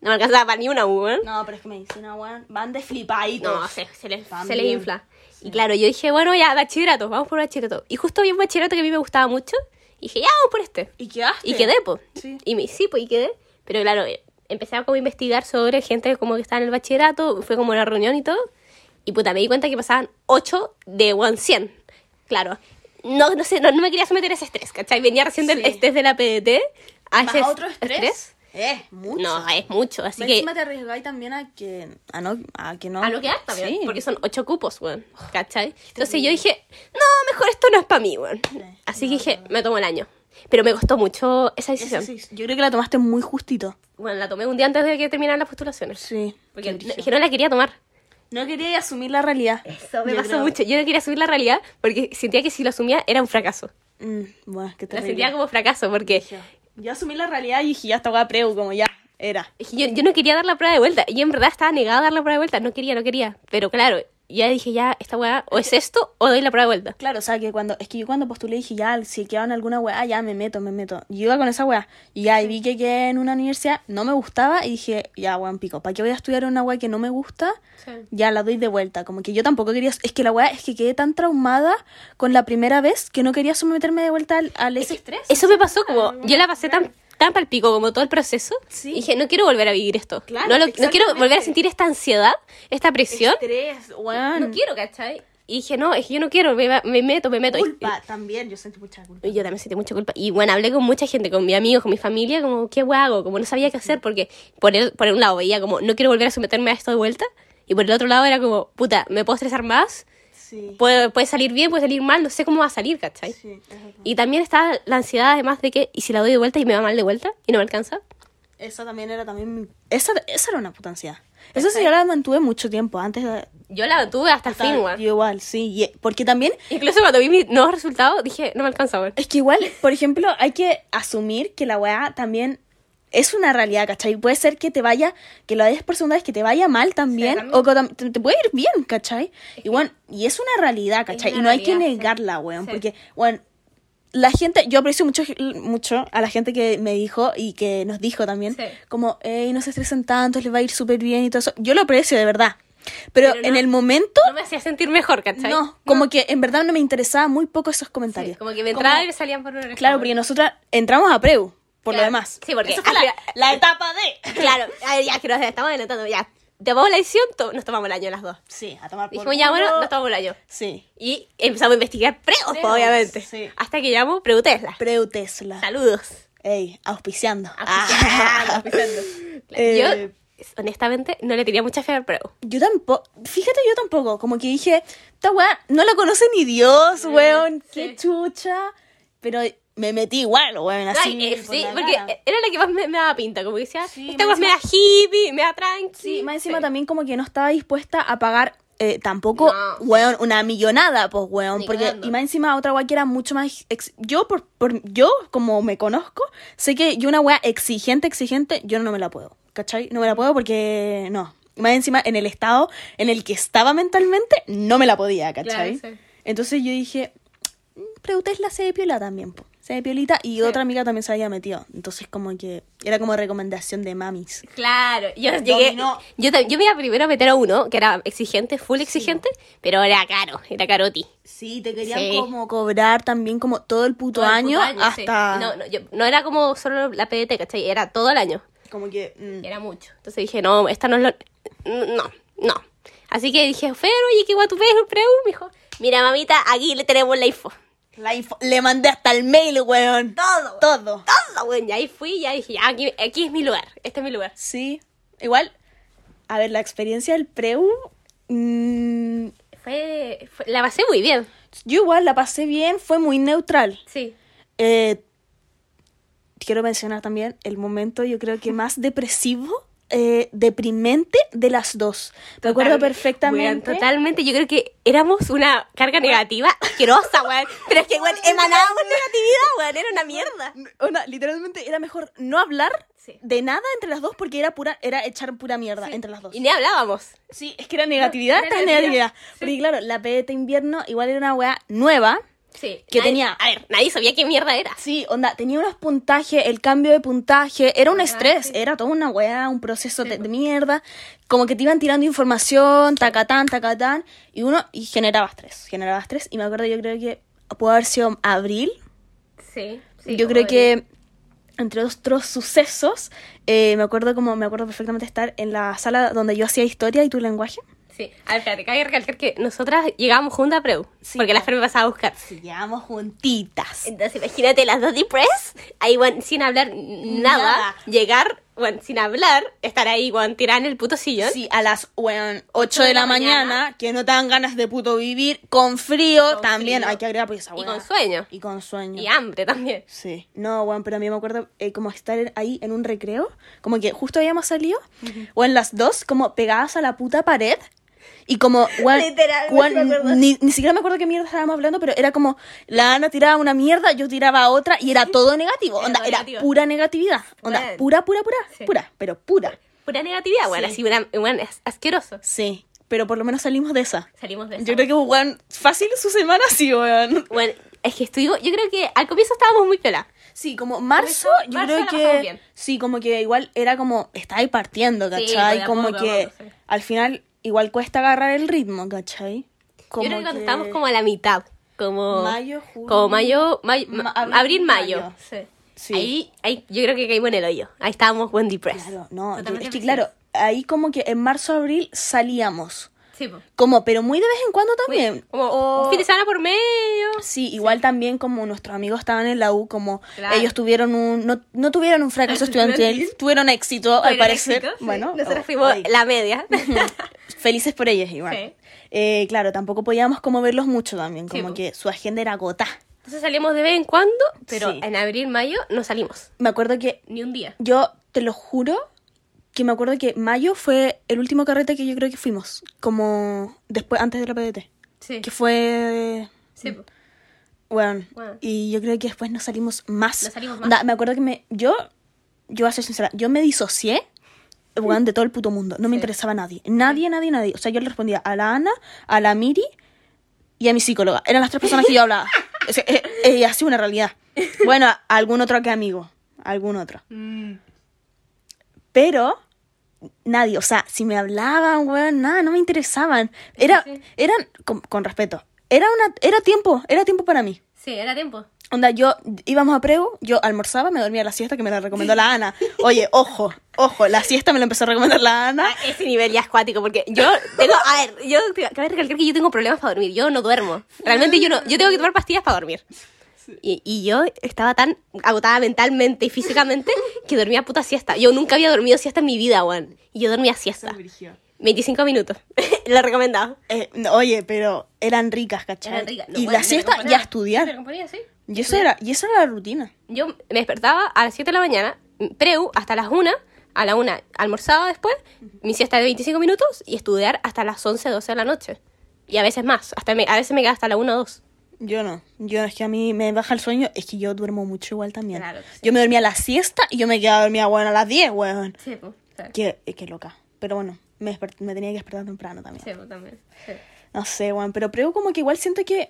No me alcanzaba para ni una U, weón. No, pero es que medicina, weón, van de flipaditos. No, se, se les, se les infla. Y claro, yo dije, bueno, ya, bachillerato, vamos por bachillerato. Y justo vi un bachillerato que a mí me gustaba mucho. Y dije, ya, vamos por este. ¿Y quedaste? Y quedé, pues. Sí. Y me, sí, pues, y quedé. Pero claro, eh, empecé a como investigar sobre gente como que estaba en el bachillerato, fue como una reunión y todo. Y puta, me di cuenta que pasaban 8 de 1 100. Claro. No, no sé, no, no me quería someter a ese estrés, ¿cachai? Venía recién del Sí. estrés de la PDT. A ¿Más ese otro estrés? Eh, mucho. No, es mucho, así Más que... Encima te arriesgáis también a que, a no, a que no. A no quedar también, Sí. porque son ocho cupos, weón. ¿Cachai? Entonces yo dije, no, mejor esto no es para mí, weón. Así que dije, me tomo el año. Pero me costó mucho esa decisión. sí, yo creo que la tomaste muy justito. Bueno, la tomé un día antes de que terminaran las postulaciones. Sí. Porque no, que la quería tomar. No quería asumir la realidad. Eso me Yo pasó creo. mucho. Yo no quería subir la realidad porque sentía que si lo asumía era un fracaso. Mm, bueno, qué Lo terrible. sentía como fracaso porque Yo asumí la realidad y dije, ya estaba preu, como ya era. que yo, yo no quería dar la prueba de vuelta. Y en verdad estaba negada a dar la prueba de vuelta. No quería, no quería. Pero claro, ya dije, ya, esta weá, o es esto o doy la prueba de vuelta. Claro, o sea, que cuando, es que yo cuando postulé dije, ya, si quedaban alguna weá, ya me meto, me meto. Y yo iba con esa weá. Y ya, y vi que quedé en una universidad, no me gustaba, y dije, ya, weón, pico, ¿para qué voy a estudiar una weá que no me gusta? Ya la doy de vuelta. Como que yo tampoco quería, es que la weá es que quedé tan traumada con la primera vez que no quería someterme de vuelta al, al ese estrés. Eso me pasó como, yo la pasé tan, tan pal pico como todo el proceso. Sí. Y dije, no quiero volver a vivir esto. Claro, no, lo- no quiero volver a sentir esta ansiedad, esta presión. Estrés. No quiero, ¿cachai? Y dije, no, es que yo no quiero, me, me meto, me meto. Y- Culpa, también, yo sentí mucha culpa. Y yo también sentí mucha culpa. Y bueno, hablé con mucha gente, con mis amigos, con mi familia, como, ¿qué hago? Como no sabía qué hacer, porque por, el, por un lado veía como, no quiero volver a someterme a esto de vuelta. Y por el otro lado era como, puta, me puedo estresar más, Sí. puede, puede salir bien, puede salir mal, no sé cómo va a salir, ¿cachai? Sí. Y también está la ansiedad, además de que, ¿y si la doy de vuelta y me va mal de vuelta? ¿Y no me alcanza? Esa también era también mi... Esa, esa era una puta ansiedad. Esa sí yo la mantuve mucho tiempo antes de... Yo la tuve hasta el fin, weón. igual, sí. y- porque también... Incluso cuando vi mis nuevos resultados, dije, no me alcanza, weón. Es que igual, por ejemplo, hay que asumir que la weá también es una realidad, ¿cachai? Puede ser que te vaya, que lo des por segunda vez, que te vaya mal también, o que te, te puede ir bien, ¿cachai? Y bueno, y es una realidad, ¿cachai? una y no hay que negarla, weón, Sí. porque, bueno, la gente, yo aprecio mucho, mucho a la gente que me dijo y que nos dijo también, Sí. como, hey, no se estresen tanto, les va a ir súper bien y todo eso. Yo lo aprecio, de verdad. Pero, Pero no- en el momento, No me hacía sentir mejor, ¿cachai? no, como que en verdad no me interesaba muy poco esos comentarios. Sí, como que me Como- entraba y me salían por una Claro, porque nosotras entramos a Preu, por lo demás. Sí, porque Esa fue la, la etapa de... Claro, ya que nos estamos adelantando, ya. Tomamos la decisión, to- nos tomamos el año las dos. Sí, a tomar por Dijimos, ya, bueno, nos tomamos el año. Sí. Y empezamos a investigar preos, obviamente. sí. Hasta que llamo Preu Tesla. Preu Tesla. Saludos. Ey, auspiciando. Auspiciando, Ah. auspiciando. Eh, Yo honestamente, no le tenía mucha fe al Preu. Yo tampoco, fíjate, yo tampoco. Como que dije, esta weá no la conoce ni Dios, weón. Qué sí. chucha. Pero me metí igual, weón, así. Ay, eh, por sí, la porque cara. era la que más me, me daba pinta, como que decía, Sí, esta más weá me da hippie, me da tranqui. Sí, más encima Sí. también como que no estaba dispuesta a pagar eh, tampoco, No. weón, una millonada, pues, weón. Ni Porque, cagando. y más encima otra weá que era mucho más... ex- yo, por, por, yo, como me conozco, sé que yo una weá exigente, exigente, yo no me la puedo, ¿cachai? No me la puedo porque, no. Y Más encima, en el estado en el que estaba mentalmente, no me la podía, ¿cachai? Claro, sí. Entonces yo dije, pregunté la se piola también, po. Se de piolita y otra amiga también se había metido. Entonces como que era como recomendación de mamis. Claro, yo llegué. Dominó. Yo, yo me iba primero a meter a uno que era exigente, full exigente, pero era caro, era caroti. Sí, te querían Sí. como cobrar también como todo el puto Todo el año, puto hasta No, no, yo- no era como solo la PDT, ¿cachai? Era todo el año. como que mm, Era mucho. Entonces dije, no, esta no es lo. No, no. Así que dije, Fer, oye, qué guay tu el preu. Me dijo, mira, mamita, aquí le tenemos la info. La info- le mandé hasta el mail, weón. Todo, Todo. Todo, bueno, y ahí fui, ya dije, ya, aquí, aquí es mi lugar, este es mi lugar. Sí. Igual, a ver, la experiencia del preu mm, Fue, fue- la pasé muy bien. yo igual la pasé bien, fue muy neutral. Sí. Eh, quiero mencionar también el momento, yo creo que más depresivo, eh, deprimente de las dos. Me acuerdo Total- perfectamente. totalmente, yo creo que éramos una carga negativa asquerosa, weón. Pero es que, weón, emanábamos negatividad, weón, era una mierda. Onda, literalmente era mejor no hablar Sí. de nada entre las dos porque era pura era echar pura mierda entre las dos. Y ni hablábamos. Sí, es que era negatividad tras negatividad. negatividad. Porque claro, la PDT invierno igual era una weá nueva. Sí. Que nadie- tenía- A ver, nadie sabía qué mierda era. Sí, onda, tenía unos puntajes, el cambio de puntaje, era un Ah, estrés, sí. era toda una weá, un proceso de, de mierda. Como que te iban tirando información, tacatán, tacatán, y uno, y generaba estrés, generaba estrés. Y me acuerdo, yo creo que pudo haber sido abril, Sí. yo creo que entre otros sucesos, eh, me acuerdo como me acuerdo perfectamente estar en la sala donde yo hacía historia y tu lenguaje. Sí. A ver, espérate, cabe recalcar que nosotras llegábamos juntas a Preu. Sí, porque la. Fer me pasaba a buscar. Se llevamos juntitas. Entonces, imagínate las dos depress, ahí, weón, sin hablar nada, Nada. llegar, weón, sin hablar, estar ahí, weón, tirada en el puto sillón. Sí, a las weón, 8 de la mañana, que no te dan ganas de puto vivir, con frío, Con también frío. hay que agregar pues esa Y weá. con sueño. Y con sueño. Y hambre también. Sí. No, weón, pero a mí me acuerdo eh, como estar ahí en un recreo, como que justo habíamos salido, o en las dos, como pegadas a la puta pared. Y como, acuerdo. ni, ni siquiera me acuerdo qué mierda estábamos hablando, pero era como, la Ana tiraba una mierda, yo tiraba otra, y era todo negativo. Era Onda, todo era negativo. pura negatividad. Onda, pura, pura, pura, Sí. pura, pero pura. Pura negatividad, weón, Sí. así, weón, es asqueroso. Sí, pero por lo menos salimos de esa. Salimos de eso. Yo creo que, weón, fácil su semana sí, weón. Bueno, es que estuvimos, yo creo que al comienzo estábamos muy piola. Sí, como marzo, Marzo, yo marzo creo que bien. sí, como que igual era como está ahí partiendo, Sí, ¿cachai? de a como poco, que poco, sí. al final igual cuesta agarrar el ritmo, ¿cachai? Como yo creo que cuando que estábamos como a la mitad, como Mayo, julio, como mayo, mayo ma- ma- abril, abril, mayo. mayo. Sí. Sí. Ahí, ahí yo creo que caímos en el hoyo. Ahí estábamos Wendy Press. Claro, no, yo- es que claro, ahí como que en marzo, abril salíamos. Sí, po. Como, pero muy de vez en cuando también. Como O- un fin de semana por medio. Sí, igual también como nuestros amigos estaban en la U, como Claro. ellos tuvieron un, no, no tuvieron un fracaso estudiantil, tuvieron éxito, al parecer. éxito, sí. Bueno, nosotros oh, fuimos oye, la media. felices por ellos igual. Sí. Eh, claro, tampoco podíamos como verlos mucho también, Sí, como po. que su agenda era gota. Entonces salimos de vez en cuando, pero Sí. en abril, mayo no salimos. Me acuerdo que Ni un día. yo, te lo juro, que me acuerdo que mayo fue el último carrete que yo creo que fuimos, como después, antes de la PDT, Sí. que fue... Sí. Bueno, Bueno. y yo creo que después no salimos más. No salimos más. Me acuerdo que me, yo, yo voy a ser sincera, yo me disocié, weón, de todo el puto mundo. No me Sí. interesaba nadie. Nadie, nadie, nadie. O sea, yo le respondía a la Ana, a la Miri y a mi psicóloga. Eran las tres personas que yo hablaba. O sea, eh, eh, así una realidad. Bueno, a algún otro que amigo. Algún otro. Mm. Pero nadie, o sea, si me hablaban, weón, nada, no me interesaban. Era, Sí, eran, con, con respeto, era una, era tiempo, era tiempo para mí. Sí, era tiempo. Onda, yo íbamos a preu, yo almorzaba, me dormía la siesta que me la recomendó la Ana. Oye, ojo, ojo, la siesta me la empezó a recomendar la Ana. A ese nivel ya es cuático, porque yo tengo, a ver, yo cabe recalcar que yo tengo problemas para dormir, yo no duermo. Realmente yo no, yo tengo que tomar pastillas para dormir. Y, y yo estaba tan agotada mentalmente y físicamente que dormía puta siesta. Yo nunca había dormido siesta en mi vida, weón. Y yo dormía siesta. 25 minutos. Lo recomendaba. Eh, no, oye, pero eran ricas, ¿cachai? Eran ricas. No, y bueno, la siesta y a estudiar. Sí. Y eso, era, y eso era la rutina. Yo me despertaba a las 7 de la mañana, preu hasta las 1, a la 1 almorzaba después, mi siesta de 25 minutos y estudiar hasta las 11, 12 de la noche. Y a veces más, hasta me- a veces me queda hasta la 1 o 2. Yo no. Yo es que a mí me baja el sueño. Es que yo duermo mucho igual también. Claro sí. Yo me dormía a la siesta y yo me quedaba dormida, bueno, a las 10, weón. Sí, pues. Sí, Qué, eh, qué loca. Pero bueno, me, me tenía que despertar temprano también. pues también. Sí. No sé, weón. Pero preu como que igual siento que...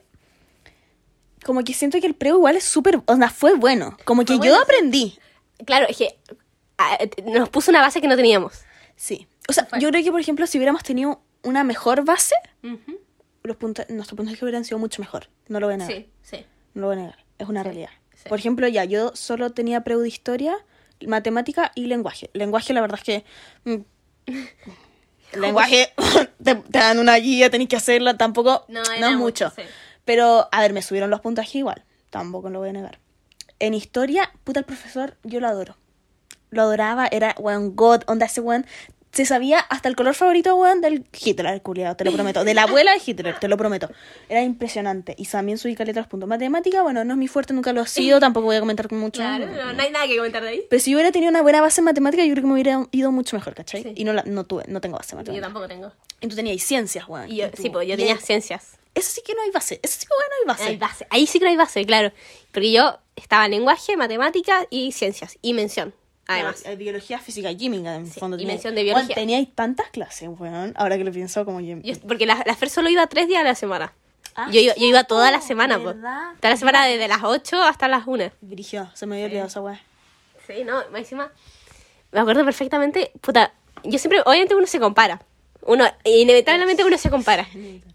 Como que siento que el preu igual es súper... O sea, fue bueno. Como que yo sí. aprendí. Claro, es que ah, nos puso una base que no teníamos. Sí. O sea, yo creo que, por ejemplo, si hubiéramos tenido una mejor base, los puntos, nuestros puntajes hubieran sido mucho mejor. No lo voy a negar. Sí, sí. No lo voy a negar. Es una Sí, realidad. sí. Por ejemplo, ya, yo solo tenía preu de historia, matemática y lenguaje. Lenguaje, la verdad es que. mm, lenguaje, te, te dan una guía, tenés que hacerla, tampoco. No, No, es mucho, mucho. sí. Pero, a ver, me subieron los puntajes igual. Tampoco lo voy a negar. En historia, puta, el profesor, yo lo adoro. Lo adoraba, era, weón, God, onda ese weón. Se sabía hasta el color favorito, weón, del Hitler, culiado, te lo prometo. De la abuela de Hitler, te lo prometo. Era impresionante. Y también subí los puntos. Matemática, bueno, no es mi fuerte, nunca lo ha sido, tampoco voy a comentar mucho. Claro, no, no hay nada que comentar de ahí. Pero si yo hubiera tenido una buena base en matemática, yo creo que me hubiera ido mucho mejor, ¿cachai? Sí. Y no, la, no tuve, no tengo base en Yo matemática. tampoco tengo. Y tú tenías ciencias, weón. Y yo, Y sí, pues yo tenía ciencias. Eso sí que no hay base. Eso sí que bueno, no hay base. Hay base. Ahí sí que no hay base, claro. Porque yo estaba en lenguaje, matemáticas y ciencias. Y mención, además. Hay biología, física y química, en Sí, fondo. y tenía- mención de biología. teníais tantas clases, weón. Ahora que lo pienso, como yo... Yo- porque la, la Fer solo iba tres días a la semana. Ah, yo, iba, yo iba toda la semana, pues. Toda la semana desde las 8 hasta las 1. Brigio, se me había olvidado esa weá. Sí, no, encima. Me acuerdo perfectamente. Puta, yo siempre, obviamente uno se compara. Uno, inevitablemente uno se compara.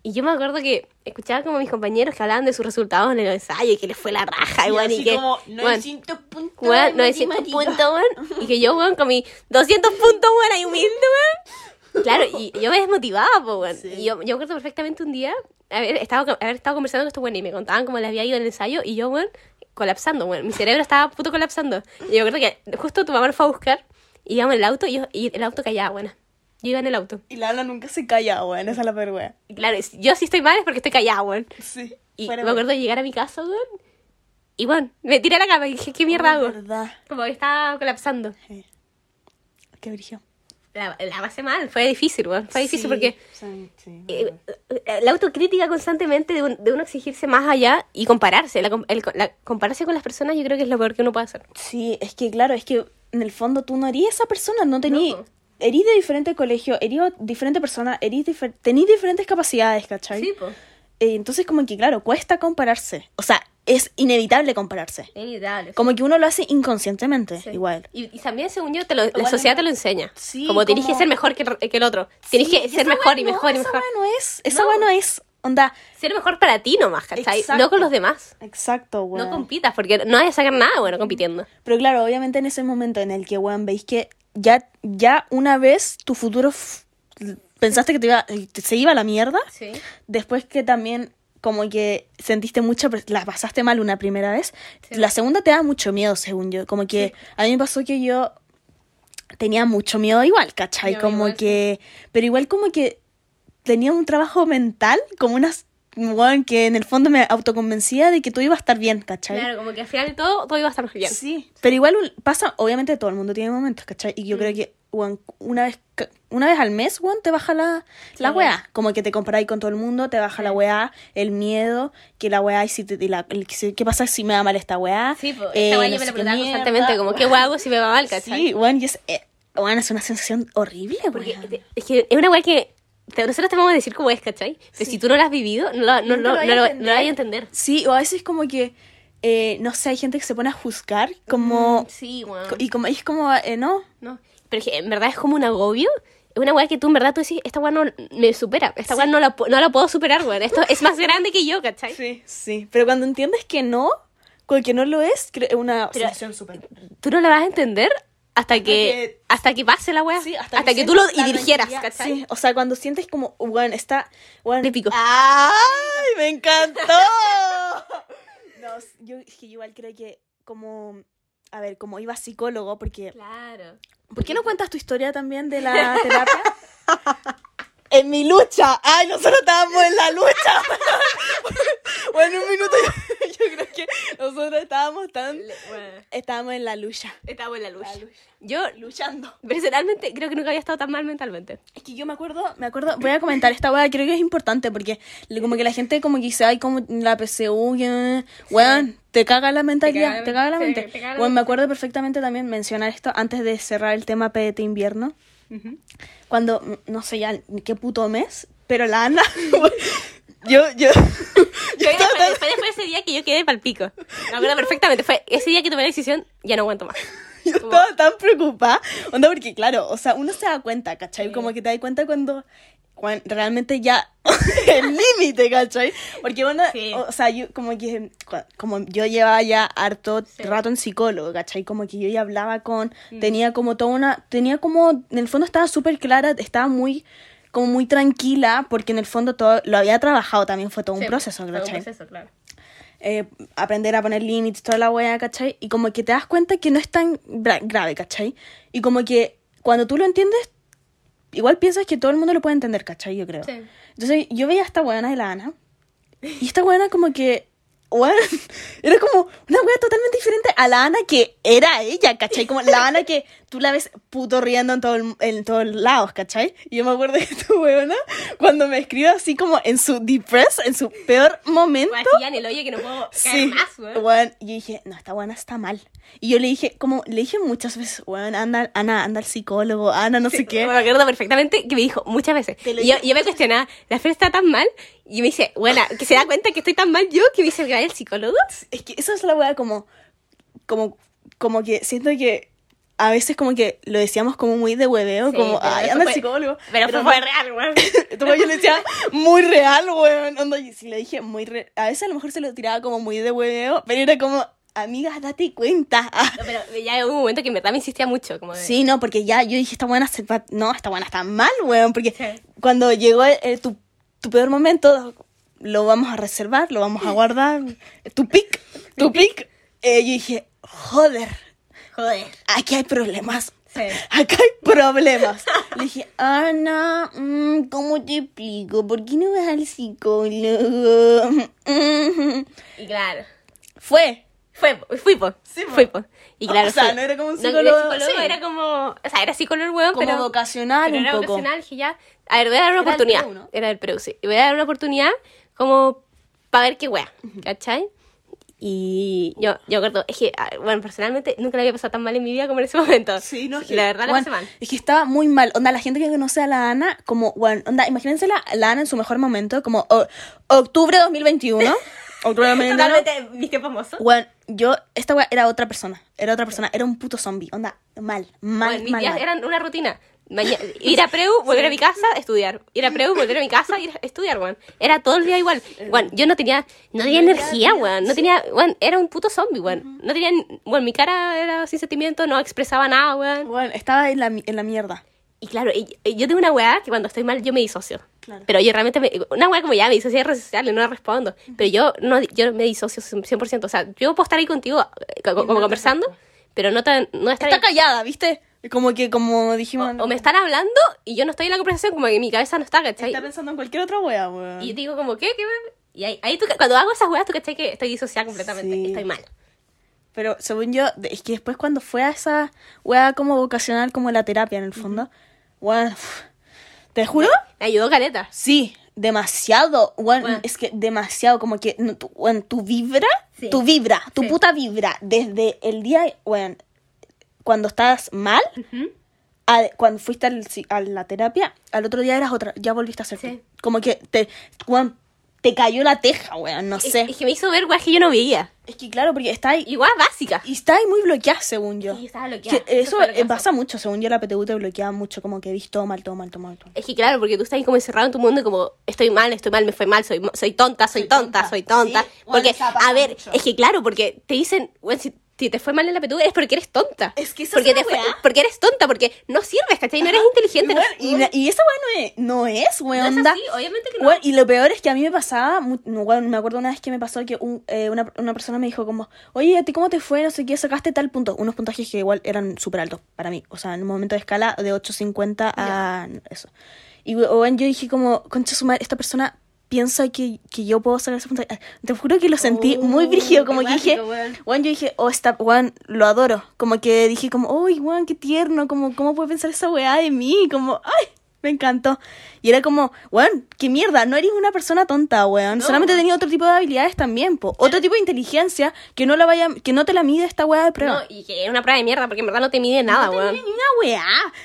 Y yo me acuerdo que escuchaba como mis compañeros que hablaban de sus resultados en el ensayo y que les fue la raja, y, weón, y que. weón, 900 puntos. Weón, 900 puntos, weón. Y que yo, weón, con mis 200 puntos, weón, ahí humilde, weón. Claro, y yo me desmotivaba, pues, weón. Sí. Y yo, yo me acuerdo perfectamente un día haber estado, haber estado conversando con estos weón y me contaban cómo les había ido el ensayo y yo, weón, colapsando, weón. Mi cerebro estaba puto colapsando. Y yo acuerdo que justo tu mamá nos fue a buscar y íbamos en el auto y, yo, y el auto callaba, buena. Yo iba en el auto. Y la Ana nunca se calla, weón. Esa es la peor weá. Y claro, yo si estoy mal es porque estoy callada, weón. Sí. Y me acuerdo de llegar a mi casa, weón. Y bueno, me tiré a la cama y dije, ¿qué mierda hago? verdad. Como que estaba colapsando. Sí. Qué brigio. La, la pasé mal, fue difícil, weón. Fue difícil Sí, porque sí, sí, eh, eh, la autocrítica constantemente de, un- de uno exigirse más allá y compararse. La, el- la- compararse con las personas yo creo que es lo peor que uno puede hacer. Sí, es que claro, es que en el fondo tú no eres esa persona, no tení... No. Erís de diferente colegio, erís diferente persona, erís difer- tenís diferentes capacidades, ¿cachai? pues. Eh, entonces como que claro, cuesta compararse. O sea, es inevitable compararse. Inevitable. Como que uno lo hace inconscientemente, Sí. igual. Y, y también, según yo, te lo- la sociedad te lo enseña. Sí, como tenés que como- ser mejor que, el- que el otro. Tenés Sí, que ser esa mejor y no, mejor y esa mejor. weá no es, esa No. es, onda, Ser mejor para ti nomás, ¿cachai? Exacto. No con los demás. exacto, weón. No compitas, porque no vas a sacar nada bueno compitiendo. Pero claro, obviamente en ese momento en el que, weón, veis que ya, ya una vez tu futuro pensaste que te iba, se iba a la mierda, Sí. después que también como que sentiste mucho, pres- la pasaste mal una primera vez, Sí. la segunda te da mucho miedo, según yo, como que a mí me pasó que yo tenía mucho miedo igual, ¿cachai? Yo como igual, que, pero igual como que tenía un trabajo mental, como unas, weón, que en el fondo me autoconvencía de que todo iba a estar bien, ¿cachai? Claro, como que al final de todo, todo iba a estar bien. Sí, pero igual pasa, obviamente todo el mundo tiene momentos, ¿cachai? Y yo Mm. creo que weón, una vez una vez al mes, weón, te baja la, la Sí. weá. Como que te comparáis con todo el mundo, te baja la weá, el miedo, que la weá, y si te, y la- ¿qué pasa si me va mal esta weá? Sí, pues, Eh, esta weá no yo me la preguntaba constantemente, como, ¿qué weá hago si me va mal, cachai? Sí, y es, eh, es una sensación horrible, Porque es que es una weá que nosotros te vamos a decir cómo es, ¿cachai? Pero si tú no la has vivido, no, no, no, lo no lo- a no lo vayas a entender. Sí, o a veces como que, eh, no sé, hay gente que se pone a juzgar, como, Sí, weón. y como, es como, eh, no, No. Pero que en verdad es como un agobio. Es una weá que tú en verdad tú decís, esta weá no me supera. Esta weá no la, no la puedo superar, weón. Esto es más grande que yo, ¿cachai? Sí, sí. Pero cuando entiendes que no, que no lo es, es una Pero- sensación súper. Tú no la vas a entender hasta que, que- hasta que pase la weá. Sí, hasta, que, tú lo la dirigieras. Sí, o sea, cuando sientes como, bueno, está. Bueno, Típico. ¡Ay! ¡Me encantó! no, yo que igual creo que como, a ver, como iba psicólogo, porque... Claro. ¿Por qué no cuentas tu historia también de la terapia? en mi lucha. Ay, nosotros estábamos en la lucha. bueno, en un minuto yo, yo creo que nosotros estábamos tan... Bueno, Estábamos en la lucha. estamos en la lucha. La lucha. Yo, Luchando. personalmente, creo que nunca había estado tan mal mentalmente. Es que yo me acuerdo, me acuerdo, voy a comentar esta weá, creo que es importante porque como que la gente como que dice, ay, como la PSU, que, weón, te caga la mentalidad, te caga la sí, mente. caga la Weón, me acuerdo perfectamente también mencionar esto antes de cerrar el tema PDT invierno. Cuando, mm, no sé ya qué puto mes, pero la Ana, yo, yo, yo después, después de ese día que yo quedé pal pico. Me acuerdo perfectamente. Fue ese día que tomé la decisión, ya no aguanto más. yo estaba tan preocupada, onda, porque claro, o sea, uno se da cuenta, ¿cachai? Como que te das cuenta cuando, cuan- realmente ya el límite, ¿cachai? Porque Sí. o, sea, yo como que, como yo llevaba ya harto rato en psicólogo, ¿cachai? Como que yo ya hablaba con, Mm. tenía como toda una, tenía como, en el fondo estaba súper clara, estaba muy, como muy tranquila, porque en el fondo todo, lo había trabajado también, fue todo un proceso, Fue un ¿cachai? proceso, claro. eh, aprender a poner límites, toda la wea, ¿cachai? Y como que te das cuenta que no es tan gra- grave, ¿cachai? Y como que cuando tú lo entiendes, igual piensas que todo el mundo lo puede entender, ¿cachai? Yo creo. Sí. Entonces yo veía a esta weona de la Ana, y esta weona como que, weón, era como una wea totalmente diferente a la Ana que era ella, ¿cachai? Como la Ana que tú la ves puto riendo en, todo el- en todos lados, ¿cachai? Y yo me acuerdo que esta weona, cuando me escribe así como en su depress, en su peor momento, en el hoyo que no puedo caer Sí, más, weón. weón. Y yo dije, no, esta buena está mal. Y yo le dije, como, le dije muchas veces, weón, anda, Ana, anda al psicólogo, Ana, no sé qué. Me acuerdo perfectamente que me dijo muchas veces. Y yo, yo me cuestionaba, ¿la Fer está tan mal? Y me dice, bueno, que se da cuenta que estoy tan mal yo que me dice que vaya al psicólogo. Es que eso es la weá como, como, como que siento que a veces como que lo decíamos como muy de hueveo, Sí, como, pero ay, anda fue- psicólogo. Pero, no. fue real, weón. Entonces yo le decía muy real, weón. Onda, y si le dije muy re- A veces a lo mejor se lo tiraba como muy de hueveo, pero era como, amiga, date cuenta. No, pero ya hubo un momento que en verdad me insistía mucho. Como de, Sí, no, porque ya yo dije, esta buena se va- No, esta buena está mal, weón. Porque Sí. cuando llegó tu, tu peor momento, lo vamos a reservar, lo vamos a guardar. tu pic, tu pic. Eh, yo dije, joder, Joder. aquí hay problemas. Sí. Acá hay problemas. Le dije, Ana, mm, ¿cómo te explico? ¿Por qué no vas al psicólogo? Y claro. Fue. Fue, fui, po. Sí, po. Fui, po. Y claro, O sea, fue. no era como un No, psicólogo, era psicólogo, sí. era como... O sea, era psicólogo el weón, Como pero... vocacional pero un era poco. vocacional, dije ya... A ver, voy a dar una Era oportunidad. Era del Perú, sí. Y voy a dar una oportunidad como para ver qué wea, ¿cachai? Y yo, yo acuerdo, es que, ah, bueno, personalmente nunca le había pasado tan mal en mi vida como en ese momento. Sí, no, es que, La verdad la weón, pasé mal. Es que estaba muy mal. Onda, la gente que conoce a la Ana, como, bueno, onda, imagínense la, la Ana en su mejor momento, como o- octubre 2021. octubre 2021. Totalmente mis tiempos mozos. Bueno, yo, esta weá era otra persona. Era otra persona. Era un puto zombie. Onda, mal, mal, Bueno, mis mal. días mal. eran una rutina. Maña- ir a Preu, volver a mi casa, estudiar. Ir a Preu, volver a mi casa, ir a estudiar, weón. Era todo el día igual. Weón, yo no tenía, no tenía energía, weón. No tenía, weón, era un puto zombie, weón. No tenía, weón, mi cara era sin sentimiento, no expresaba nada, weón. Bueno, estaba en la, en la mierda. Y claro, yo tengo una weá que cuando estoy mal yo me disocio. Claro. Pero yo realmente, me, una weá como ya me disocié de redes sociales, no la respondo. Pero yo no yo me disocio 100%. O sea, yo puedo estar ahí contigo, eh, co- como conversando, pero no, tan, no estar Está ahí- callada, ¿viste? Como que, como dijimos. o, o me están hablando y yo no estoy en la conversación, como que mi cabeza no está, ¿cachai? Está pensando en cualquier otra wea, weón. Y digo como, ¿qué? ¿Qué? Y ahí, ahí tú, cuando hago esas weas, tú cachai que estoy disociada completamente, Sí. estoy mal. Pero según yo, es que después cuando fue a esa wea como vocacional, como la terapia en el fondo, weón, uf, ¿te juro? Me ayudó Caleta. Sí, demasiado, weón, Bueno. es que demasiado, como que no, tu, weón, tu vibra, Sí. tu vibra, tu Sí. puta vibra, desde el día, weón, cuando estás mal, a- cuando fuiste al a la terapia, al otro día eras otra, ya volviste a ser Sí. Como que te, weón, te cayó la teja, weón, no sé. es que me hizo ver weas que yo no veía. Es que claro, porque está ahí, Y weas básicas. y está ahí muy bloqueada, según yo. Sí, estaba bloqueada. Que Eso eso pasa mucho, según yo la PTU te bloquea mucho, como que viste todo mal, todo mal, todo mal. todo mal. Es que claro, porque tú estás ahí como encerrado en tu mundo como estoy mal, estoy mal, me fue mal, soy, soy tonta, soy, Soy tonta, tonta. soy tonta. Sí, bueno, porque, pasa a ver, mucho. es que claro, porque te dicen, bueno, si si te fue mal en la PTU es porque eres tonta. Es que esa porque, es te fue- porque eres tonta, porque no sirves, ¿cachai? No eres inteligente. no- Y, y esa weá no es, no es, no weón. es así, obviamente que no. Weón, y lo peor es que a mí me pasaba, no, weón, me acuerdo una vez que me pasó que un- eh, una, una persona me dijo como, oye, ¿a ti cómo te fue? No sé qué, sacaste tal punto. Unos puntajes que igual eran súper altos para mí. O sea, en un momento de escala de 8.50 a eso. Y weón, yo dije como, concha su madre, esta persona piensa que, que yo puedo sacar ese puntaje. Te juro que lo sentí Oh, muy brígido, como que dije, weón. weón, yo dije, oh, esta, weón, lo adoro. Como que dije como, uy, weón, qué tierno, como, ¿cómo puede pensar esa weá de mí? Como, ay, me encantó. Y era como, weón, qué mierda, no eres una persona tonta, weón. No. Solamente tenía otro tipo de habilidades también, po. Otro tipo de inteligencia que no la vaya, que no te la mide esta weá de prueba. No, y que es una prueba de mierda, porque en verdad no te mide nada, No te weón. mide ni una weá.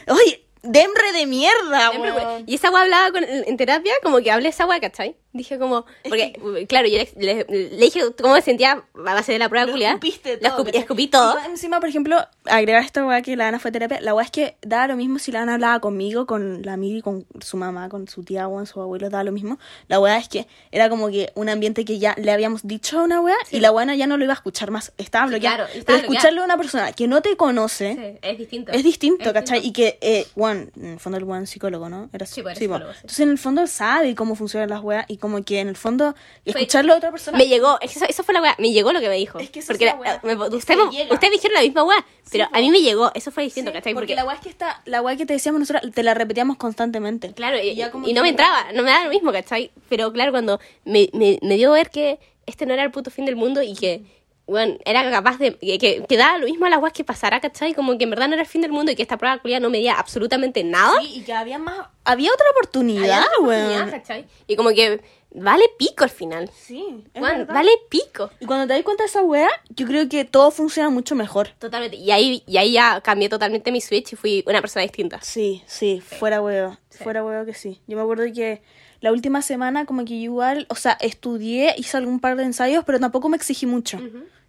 Oye, dembre de mierda, weón. Y esa weá hablaba con- en terapia, como que hablé esa weá, ¿cachai? Dije como, porque, claro, yo le, le- le dije cómo me sentía a base de la prueba Lo culiada. escupiste todo, escupí, ¿cachai? escupí todo. Y encima, por ejemplo, agregar esta weá que la Ana fue a terapia, la weá es que daba lo mismo si la Ana hablaba conmigo, con la Miri, con su mamá, con su tía, weón, su abuelo, daba lo mismo. La weá es que era como que un ambiente que ya le habíamos dicho a una weá y la weá ya no lo iba a escuchar más. Estaba Sí, bloqueada. claro, estaba Pero bloqueada. escucharlo a una persona que no te conoce Sí, es distinto. es distinto, Es ¿cachai? distinto. Y que, eh, Juan, en el fondo el Juan psicólogo, ¿no? Era Sí, pues, sí, psicólogo, sí. Entonces en el fondo sabe cómo funcionan las weas y como que en el fondo escucharlo a otra persona. Me llegó, eso, eso fue la weá, me llegó lo que me dijo. Es que esa porque es la me- usted, ustedes dijeron la misma weá, pero a mí me llegó, eso fue distinto, Sí, ¿cachai? porque la weá es que está, la weá que te decíamos nosotros, te la repetíamos constantemente. Claro, y, ya como y no me entraba, no me daba lo mismo, ¿cachai? Pero claro, cuando me, me, me dio ver que este no era el puto fin del mundo y que, bueno, era capaz de, que, que, que daba lo mismo a las weas que pasara, ¿cachai? Como que en verdad no era el fin del mundo y que esta prueba culia no medía absolutamente nada. Sí, y que había más, había otra oportunidad, Había otra oportunidad, weón. ¿cachai? Y como que vale pico al final. Sí, es vale pico. Y cuando te das cuenta de esa weá, yo creo que todo funciona mucho mejor. Totalmente. Y ahí, y ahí ya cambié totalmente mi switch y fui una persona distinta. Sí, sí, fuera huevo. Fuera huevo que sí. Yo me acuerdo que la última semana como que igual, o sea, estudié, hice algún par de ensayos, pero tampoco me exigí mucho.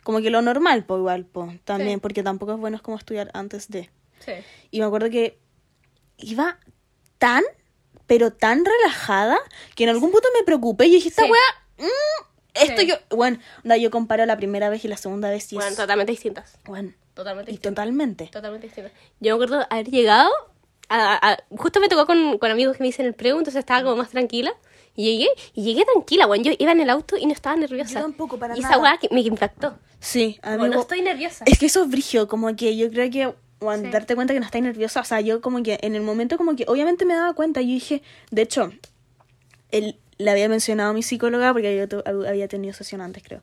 Como que lo normal, pues igual, pues, también, Sí. porque tampoco es bueno como estudiar antes de. Sí. Y me acuerdo que iba tan, pero tan relajada, que en algún punto me preocupé y dije, esta Sí. weá, mm, esto Sí. yo, bueno, onda, yo comparo la primera vez y la segunda vez y Bueno, es, totalmente distintas. bueno, Totalmente y distintas. totalmente. Totalmente distintas. Yo me acuerdo haber llegado, a, a- justo me tocó con, con amigos que me dicen el preu, entonces estaba como más tranquila. Y llegué, y llegué tranquila, weón. Yo iba en el auto y no estaba nerviosa. Yo tampoco, para y nada. esa weá que me impactó. Sí, a Como, no estoy nerviosa. Es que eso es brigio, como que yo creo que bueno, Sí. darte cuenta que no estás nerviosa, o sea, yo como que en el momento como que obviamente me daba cuenta, yo dije, de hecho, él le había mencionado a mi psicóloga porque yo había tenido sesión antes, creo.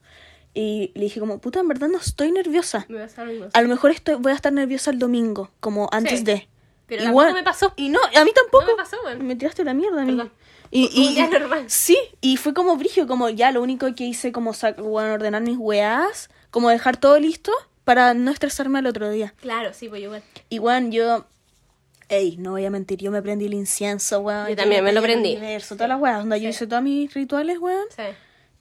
Y le dije como, puta, en verdad no estoy nerviosa. Me lo mismo. A lo mejor estoy, voy a estar nerviosa el domingo, como antes Sí. de. Pero Y tampoco bueno, me pasó. Y no, a mí tampoco. No me pasó, weón. Me tiraste la mierda a mí. Perdón. Y, y, día normal. Sí, y fue como brigio, como ya lo único que hice como bueno, ordenar mis weas, como dejar todo listo para no estresarme al otro día. Claro, sí, pues yo igual. Y bueno, yo, ey, no voy a mentir, yo me prendí el incienso, weón. Yo también me lo prendí. universo, todas las weas, donde yo Sí. hice todos mis rituales, weón. Sí.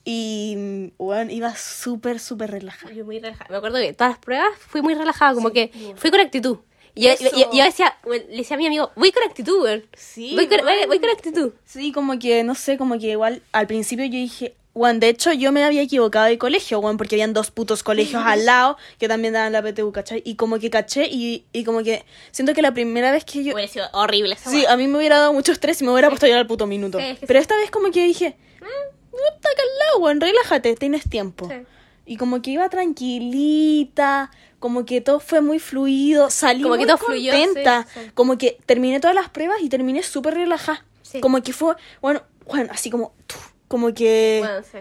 Y, weón, iba súper, súper relajada. Yo muy relajada. Me acuerdo que todas las pruebas fui muy relajada, como que fui con actitud. Yo, yo- yo decía, weón, le decía a mi amigo, voy con actitud, weón. Sí, Voy con, voy, weón. voy con actitud. Sí, como que, no sé, como que igual al principio yo dije, Juan, de hecho yo me había equivocado de colegio, Juan, porque habían dos putos colegios al lado que también daban la PTU, ¿cachai? Y como que caché y, y como que siento que la primera vez que yo... Hubiera sido horrible esa Sí, a mí me hubiera dado mucho estrés y me hubiera puesto a llorar al puto minuto. Sí, es que Pero sí. esta vez como que dije, no está acá al lado, Juan, relájate, tienes tiempo. Sí. Y como que iba tranquilita, como que todo fue muy fluido, salí Como que muy todo fluyó, contenta, sí, sí. como que terminé todas las pruebas y terminé súper relajada. Sí. Como que fue, bueno, bueno, así como, como que Bueno, sí.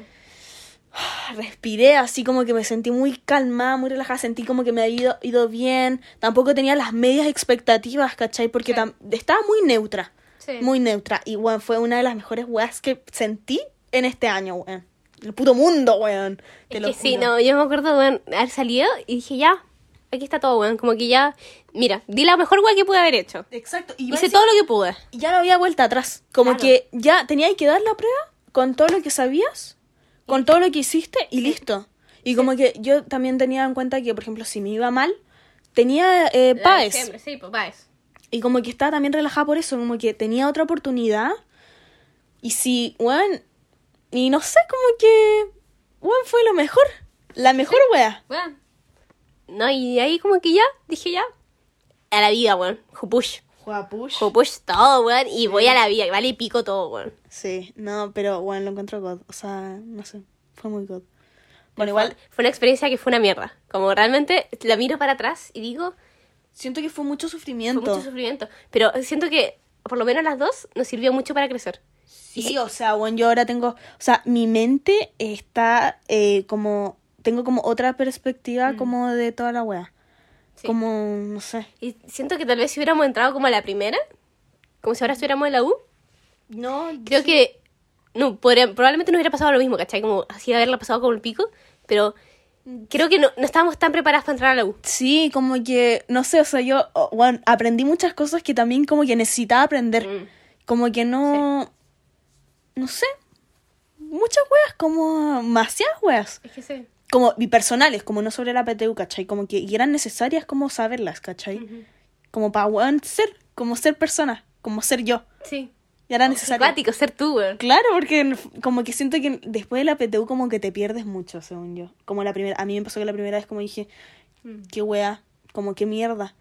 respiré, así como que me sentí muy calmada, muy relajada, sentí como que me había ido, ido bien, tampoco tenía las medias expectativas, ¿cachai? Porque estaba muy neutra, Sí. muy neutra, y bueno, fue una de las mejores weas que sentí en este año, weón. El puto mundo, weón. Te Es lo que sí, no, yo me acuerdo, weón, haber salido y dije, ya, aquí está todo, weón. Como que ya, mira, di la mejor weá que pude haber hecho. Exacto, y Hice todo lo que pude. y ya no había vuelta atrás. Como Claro. que ya tenías que dar la prueba con todo lo que sabías, con todo lo que hiciste y listo. Y como que yo también tenía en cuenta que, por ejemplo, si me iba mal, tenía eh, PAES. Sí, pues Paes. Y como que estaba también relajada por eso, como que tenía otra oportunidad. Y si, weón, y no sé, como que, weón, fue lo mejor. La mejor wea. Weón. No, y ahí como que ya, dije ya, a la vida, weón. Jupush. Juega push. Jupush todo, weón. Y voy a la vida, que vale pico todo, weón. Sí, no, pero bueno, lo encuentro God. O sea, no sé, fue muy God. Bueno, Fue- igual Fue una experiencia que fue una mierda. Como realmente la miro para atrás y digo, siento que fue mucho fue sufrimiento. mucho sufrimiento. Pero siento que, por lo menos las dos, nos sirvió mucho para crecer. Sí, o sea, bueno, yo ahora tengo, o sea, mi mente está eh, como, tengo como otra perspectiva como de toda la wea. Sí. Como, no sé. Y siento que tal vez si hubiéramos entrado como a la primera, como si ahora estuviéramos en la U, No, creo que no podría- probablemente no hubiera pasado lo mismo, ¿cachai? Como así haberla pasado como el pico, pero creo que no, no estábamos tan preparadas para entrar a la U. Sí, como que, no sé, o sea, yo, oh, bueno, aprendí muchas cosas que también como que necesitaba aprender. Mm. Como que no, no sé, muchas weas, como demasiadas weas. Es que sí. Como y personales, como no sobre la PTU, ¿cachai? Como que y eran necesarias como saberlas, ¿cachai? Como para ser, como ser persona, como ser yo. Sí. Y era necesario. Simpático ser tú, weón. Claro, porque como que siento que después de la PTU como que te pierdes mucho, según yo. Como la primera, a mí me pasó que la primera vez como dije, Mm. qué wea, como qué mierda.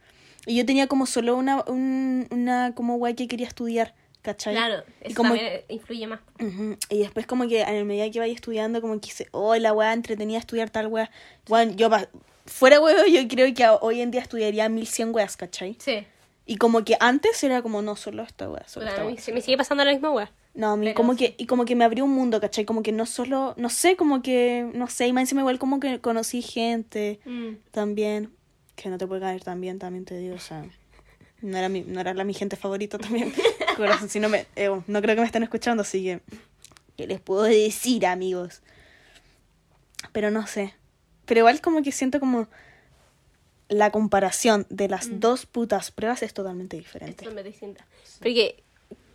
Y yo tenía como solo una, un- una como wea que quería estudiar, ¿cachai? Claro, Y eso como, también influye más. Y después como que en el medida que vaya estudiando, como que dice, oh, la wea entretenida estudiar tal wea. Bueno, yo pa- fuera huevo, yo creo que a- hoy en día estudiaría 1100 weas, ¿cachai? Sí. Y como que antes era como, no, solo esta wea, solo Puta, esta a wea. se me sigue pasando la misma weá. No, a mí Pero como sí. que, y como que me abrió un mundo, ¿cachai? Como que no solo, no sé, como que, no sé, y más encima igual como que conocí gente también, que no te puede caer tan bien, también te digo, o sea, no era mi, no era la mi gente favorita también, corazón, si no me, eh, no creo que me estén escuchando, así que, ¿qué les puedo decir, amigos? Pero no sé, pero igual como que siento como la comparación de las dos putas pruebas es totalmente Es diferente. totalmente distinta. Porque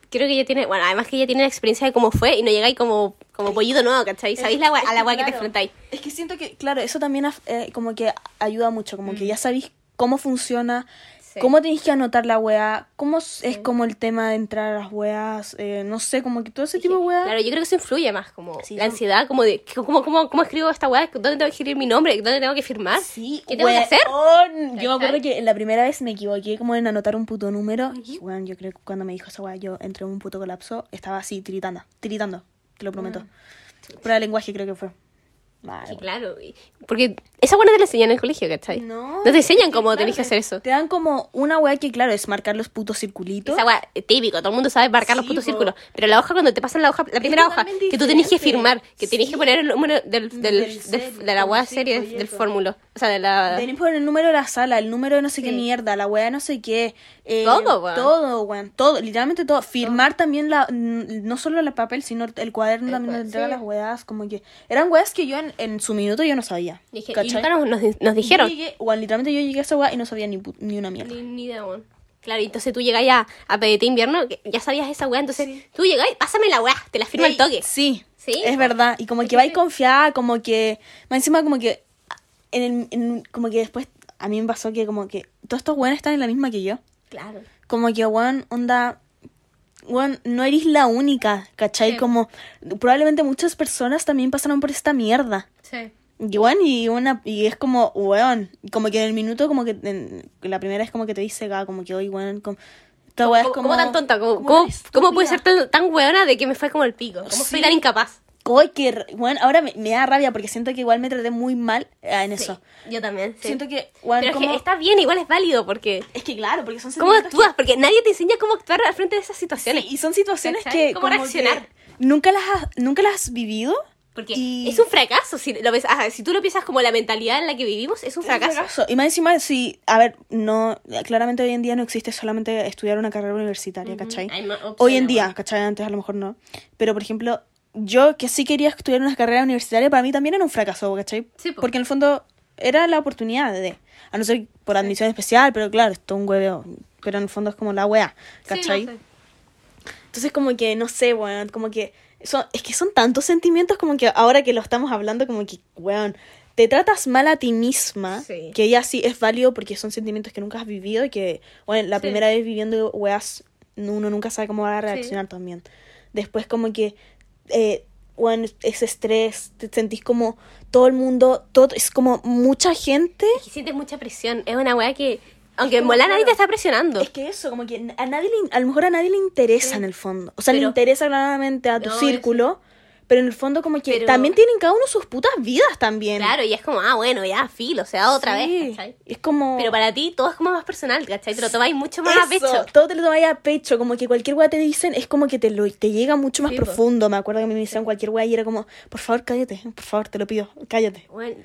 creo que ella tiene, bueno, además que ella tiene la experiencia de cómo fue y no llegáis como, como pollito nuevo, ¿cachai? Sabéis la a la weá que te enfrentáis. Es que siento que, claro, eso también eh, como que ayuda mucho, como que ya sabéis cómo funciona, Sí. cómo tenéis que anotar la weá, cómo s- es como el tema de entrar a las weas, eh, no sé, como que todo ese tipo de weá. Claro, yo creo que eso influye más, como Sí, la ansiedad, como de cómo, cómo, cómo escribo esta weá, dónde tengo que escribir mi nombre, dónde tengo que firmar, Sí, qué tengo que hacer. weón. Yo me acuerdo que la primera vez me equivoqué como en anotar un puto número. Y bueno, yo creo que cuando me dijo esa weá, yo entré en un puto colapso, estaba así tiritando, tiritando, te lo prometo. Prueba de lenguaje creo que fue. Vale, Sí, claro. Porque esa no te la enseñan en el colegio, ¿cachai? No. te enseñan cómo claro, tenés que hacer eso. Te dan como una weá que, claro, es marcar los putos circulitos. Esa weá es típico, todo el mundo sabe marcar los putos po. círculos. Pero la hoja, cuando te pasan la hoja, la primera hoja, que tú tenés que firmar, que tenés que poner el número del, de la weá serie, del fórmulo. O sea, de la. Tenés que poner el número de la sala, el número de no sé qué mierda, la weá de no sé qué. eh, Todo, weón. Todo, weón. Todo, literalmente todo. Firmar también la, no solo el papel, sino el cuaderno El también sí. las weas. Como que eran weas que yo en, en su minuto yo no sabía. Dije. Nunca nos, nos, nos dijeron. Yo llegué, weón, literalmente yo llegué a esa wea y no sabía ni, ni una mierda. Ni, ni idea, weón. Claro, y entonces tú llegáis a, a PDT invierno, que ya sabías esa weá, entonces tú llegáis, pásame la weá, te la firmo al Ey, toque. Sí, Sí, es verdad. Y como que vais sí. confiada, como que. Más encima, como que. En el, en- como que después. A mí me pasó que, como que. Todos estos weones están en la misma que yo. Claro. Como que, weón, onda. Weón, no eres la única, ¿cachai? Sí. Como. Probablemente muchas personas también pasaron por esta mierda. Sí. Y weón, y una. Y es como, weón. Como que en el minuto, como que. en- la primera es como que te dice, "Ga", como que, oye, weón. Como, esta weá es ¿Cómo, como. cómo tan tonta? ¿Cómo, cómo, cómo puede ser tan, tan weona de que me fue como el pico? ¿Cómo soy Sí. tan incapaz? Uy, que, bueno, ahora me, me da rabia porque siento que igual me traté muy mal eh, en eso. Sí, yo también. sí. Siento que, bueno, Pero es que está bien, igual es válido, porque... es que claro, porque son ¿Cómo actúas? Porque nadie te enseña cómo actuar al frente de esas que- situaciones. sí, y son situaciones ¿Cachai? que ¿Cómo como reaccionar? que nunca las has, nunca las has vivido. Porque y- es un fracaso. Si, lo ves, ajá, si tú lo piensas como la mentalidad en la que vivimos, es un Es un fracaso. Y más encima, sí, a ver, no, claramente hoy en día no existe solamente estudiar una carrera universitaria, ¿cachai? Más opciones, Hoy en día, bueno. ¿cachai? Antes a lo mejor no. Pero, por ejemplo, yo que sí quería estudiar una carrera universitaria, para mí también era un fracaso, ¿cachai? Sí, po. Porque en el fondo era la oportunidad de, a no ser por admisión especial, pero claro, esto es un hueveo. Pero en el fondo es como la wea, Sí, no ¿cachai? sé. Entonces como que, no sé, weón, como que... Son, es que son tantos sentimientos como que ahora que lo estamos hablando, como que, weón, te tratas mal a ti misma, Sí. que ya sí es válido porque son sentimientos que nunca has vivido y que, bueno, la Sí. primera vez viviendo weas, uno nunca sabe cómo va a reaccionar también. Después como que eh, bueno, ese estrés, te sentís como todo el mundo, todo, es como mucha gente. Que sientes mucha presión. Es una weá que, aunque en volar nadie te está presionando. Es que eso, como que a nadie le, a lo mejor a nadie le interesa Sí. en el fondo. O sea, le interesa claramente a tu No, círculo, pero en el fondo como que Pero- también tienen cada uno sus putas vidas también. Claro, y es como, ah, bueno, ya, filo, se da otra Sí. vez, ¿cachai? Es como... Pero para ti todo es como más personal, ¿cachai? Te lo tomáis mucho más a pecho. todo te lo tomáis a pecho, como que cualquier weá te dicen es como que te lo te llega mucho más Sí, po. profundo. Me acuerdo que me hicieron cualquier weá y era como, por favor, cállate, por favor, te lo pido, cállate. Bueno,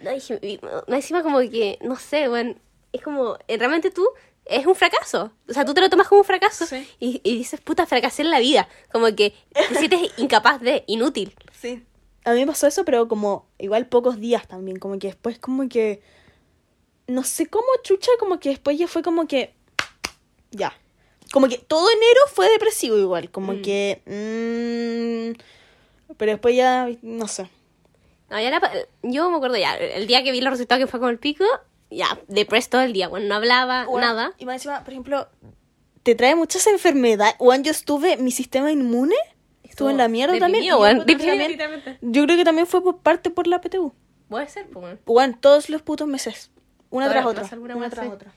no, encima como que, no sé, bueno, es como, eh, realmente tú es un fracaso. O sea, tú te lo tomas como un fracaso Sí. y, y dices, puta, fracasé en la vida. Como que te sientes incapaz de, inútil. Sí. A mí me pasó eso, pero como igual pocos días también, como que después como que no sé cómo chucha, como que después ya fue como que ya. Como que todo enero fue depresivo igual, como Mm. que mm, pero después ya no sé. No, ya pa- yo me acuerdo ya, el día que vi los resultados que fue con el pico, ya, deprés todo el día, bueno, no hablaba, Bueno, nada. Y más encima, por ejemplo, te trae muchas enfermedades. Juan, yo estuve, mi sistema inmune estuvo en la mierda también. Deprimido, yo weón, creo que deprimido, también-. Yo creo que también fue por parte por la PTU. Puede ser, pues, bueno. Juan, todos los putos meses. Una tras otra. Una más, tras sí. otra.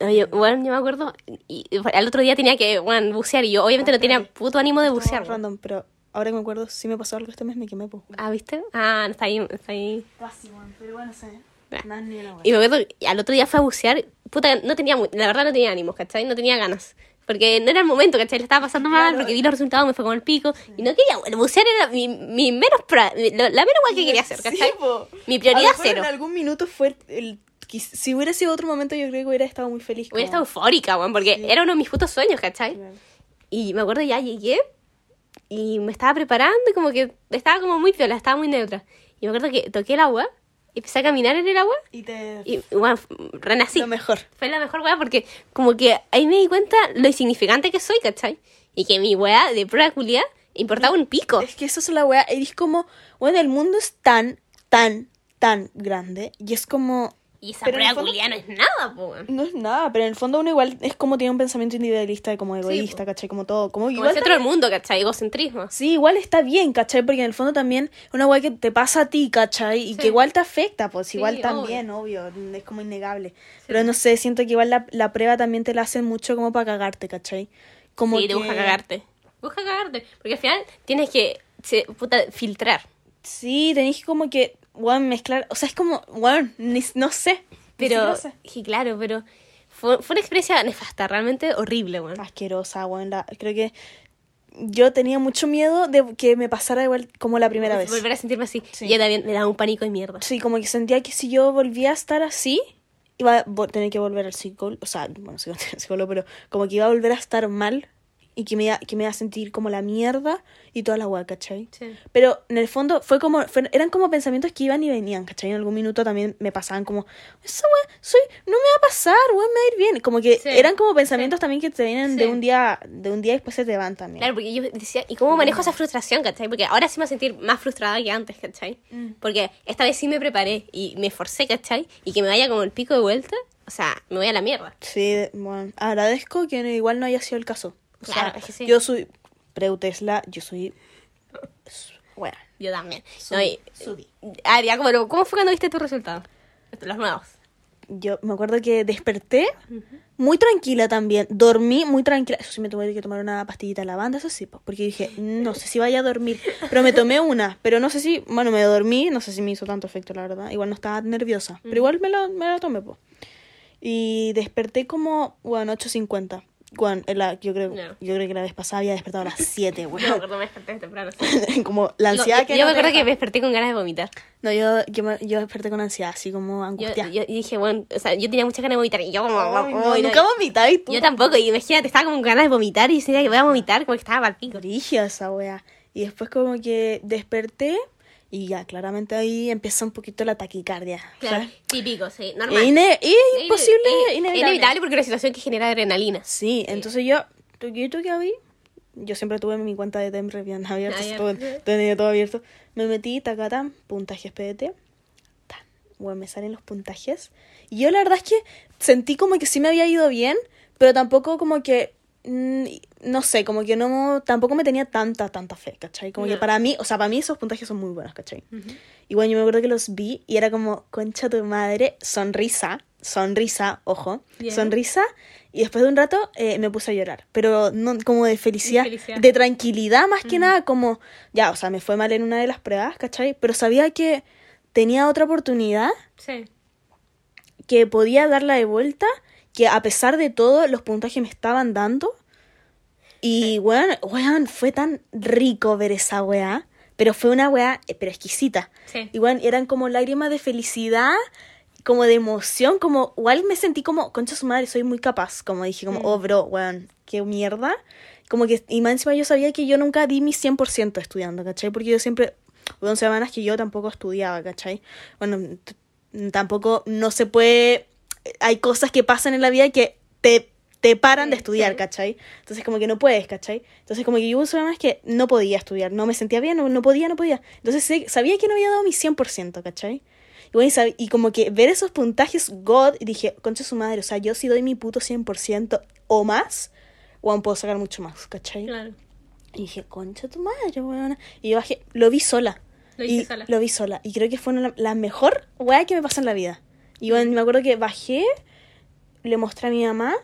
No, yo, bueno, yo me acuerdo, y, y al otro día tenía que, bueno, bucear, y yo obviamente no tenía puto ánimo de bucear. random, pero ahora que me acuerdo, si me pasó algo este mes, me quemé, pues. Ah, ¿viste? Ah, está ahí, está ahí. Casi, pero bueno, sé. Ni Y me acuerdo, al otro día fue a bucear, puta, no tenía, la verdad no tenía ánimos, ¿cachai? No tenía ganas. Porque no era el momento, ¿cachai? Le estaba pasando mal, Claro. porque vi los resultados, me fue con el pico. Y no quería, bucear era mi, mi menos, pra- mi- la menos guay que quería hacer, Sí, ¿cachai? po. Mi A prioridad lo mejor cero. En algún minuto fue el. Si hubiera sido otro momento, yo creo que hubiera estado muy feliz. Hubiera como- estado eufórica, weón, porque Sí. era uno de mis putos sueños, ¿cachai? Claro. Y me acuerdo ya llegué y me estaba preparando y como que estaba como muy piola, estaba muy neutra. Y me acuerdo que toqué el agua empecé a caminar en el agua Y te. y, bueno, renací. Lo mejor. Fue la mejor weá porque como que ahí me di cuenta lo insignificante que soy, ¿cachai? Y que mi weá de prueba culia importaba un pico. Es que eso es la weá. Y es como. Bueno, el mundo es tan, tan, tan grande. Y es como. Y esa Pero prueba culia no es nada, po. No es nada, pero en el fondo uno igual es como tiene un pensamiento individualista, como egoísta, po. ¿cachai? Como todo. Como Como igual el centro del mundo, ¿cachai? Egocentrismo. Sí, igual está bien, ¿cachai? Porque en el fondo también es una weá que te pasa a ti, ¿cachai? Y Sí. que igual te afecta, pues Sí, igual obvio. también, obvio. es como innegable. Pero no sé, siento que igual la, la prueba también te la hacen mucho como para cagarte, ¿cachai? Como sí, que... te busca cagarte. Busca cagarte. Porque al final tienes que, se- puta, filtrar. Sí, tenés que como que, weón, mezclar, o sea, es como, ni- no sé. Pero, sí, claro, pero fue, fue una experiencia nefasta, realmente horrible, weón. Asquerosa, weón, la- creo que yo tenía mucho miedo de que me pasara igual como la primera vez. Volver a sentirme así. Sí. Y yo también me daba un pánico de mierda. Sí, como que sentía que si yo volvía a estar así, iba a tener que volver al psicólogo, o sea, bueno, psicólogo, pero como que iba a volver a estar mal y que me iba, que me iba a sentir como la mierda y toda la hueá, ¿cachai? Sí. Pero en el fondo fue como, fue- eran como pensamientos que iban y venían, ¿cachai? En algún minuto también me pasaban como, esa weá, soy, no me va a pasar, weá, me va a ir bien. Como que Sí, eran como pensamientos también que te vienen de Sí. un día, de un día y después se te van también. Claro, porque yo decía, ¿y cómo manejo esa frustración, cachai? Porque ahora sí me voy a sentir más frustrada que antes, cachai? Mm. Porque esta vez sí me preparé y me esforcé, cachai? Y que me vaya como el pico de vuelta, o sea, me voy a la mierda. Sí, bueno, agradezco que igual no haya sido el caso. O Claro, sea, es que sí. yo soy Preu Tesla, yo soy... Bueno, Yo también. Subí, No, y- subí. Ya, ¿cómo, ¿cómo fue cuando viste tus resultados? Los nuevos. yo me acuerdo que desperté muy tranquila también. Dormí muy tranquila. Eso sí, me tuve que tomar una pastillita de lavanda, eso sí, porque dije, no sé si vaya a dormir. Pero me tomé una, pero no sé si, bueno, me dormí, no sé si me hizo tanto efecto, la verdad. Igual no estaba nerviosa, pero igual me la, me la tomé, pues. Y desperté como, bueno, 8.50. Bueno, en la- yo, creo, No. yo creo que la vez pasada había despertado a las 7, Yo me bueno. acuerdo, me desperté temprano. sí. como la Yo, ansiedad yo- que yo no me acuerdo que me desperté con ganas de vomitar. No, yo, yo, yo desperté con ansiedad, así como Yo, angustiada. yo dije, bueno, o sea, yo tenía muchas ganas de vomitar y yo como... Ay, no, "Uy, no". nunca vomitáis tú. Yo tampoco, y imagínate, estaba como con ganas de vomitar y decía que voy a vomitar, como que estaba para pico. Brígida esa wea. Y después como que desperté y ya, claramente ahí empezó un poquito la taquicardia. Claro, ¿sabes? típico, sí, Es, normal. ine- es imposible, es inevitable. inevitable porque es una situación que genera adrenalina. Sí, entonces yo, tuquito que abrí, yo siempre tuve mi cuenta de Temre bien abierta, todo, tenía todo abierto. Me metí, tacatán, puntajes PDT. Tan, bueno, me salen los puntajes. Y yo la verdad es que sentí como que sí me había ido bien, pero tampoco como que no sé, como que no, tampoco me tenía tanta, tanta fe, ¿cachai? Como que para mí, o sea, para mí esos puntajes son muy buenos, ¿cachai? Y bueno, yo me acuerdo que los vi y era como, concha tu madre, sonrisa, sonrisa, ojo, sonrisa. Y después de un rato eh, me puse a llorar, pero no como de felicidad, De felicidad. de tranquilidad más que nada, como, ya, o sea, me fue mal en una de las pruebas, ¿cachai? Pero sabía que tenía otra oportunidad, Sí. que podía darla de vuelta, que a pesar de todo, los puntajes me estaban dando. Y, weón, weón, fue tan rico ver esa weá. Pero fue una weá, eh, pero exquisita. Sí. Y, weón, eran como lágrimas de felicidad, como de emoción, como, igual me sentí como, concha su madre, soy muy capaz. Como dije, como, Mm. oh, bro, weón, qué mierda. Como que, y más encima yo sabía que yo nunca di mi 100% estudiando, ¿cachai? Porque yo siempre, weón, semanas que yo tampoco estudiaba, ¿cachai? Bueno, tampoco, no se puede, hay cosas que pasan en la vida que te, te paran de estudiar. ¿cachai? Entonces como que no puedes, ¿cachai? Entonces como que yo hubo semanas que no podía estudiar, no me sentía bien, no, no podía, no podía. Entonces sabía que no había dado mi 100%, ¿cachai? Y, bueno, y, como que ver esos puntajes God, y dije, concha su madre, o sea, yo si doy mi puto 100% o más, weón, puedo sacar mucho más, ¿cachai? Claro. Y dije, concha tu madre, weón. Y yo bajé, lo vi sola. Lo y sola. Lo vi sola. Y creo que fue una- la mejor weá que me pasó en la vida. Y bueno, me acuerdo que bajé, le mostré a mi mamá.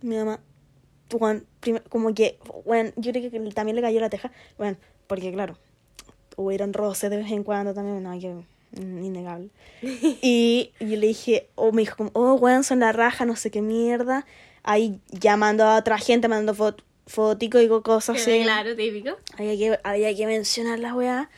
Mi mamá, prim- como que, weón, yo creo que también le cayó la teja. Bueno, porque claro, hubieron roces de vez en cuando también, no, que mm, innegable. y yo le dije, o me dijo como, oh, weón, son la raja, no sé qué mierda. Ahí llamando a otra gente, mandando fot fotico y cosas Sí, así. Claro, típico. Había que, había que mencionar la weá.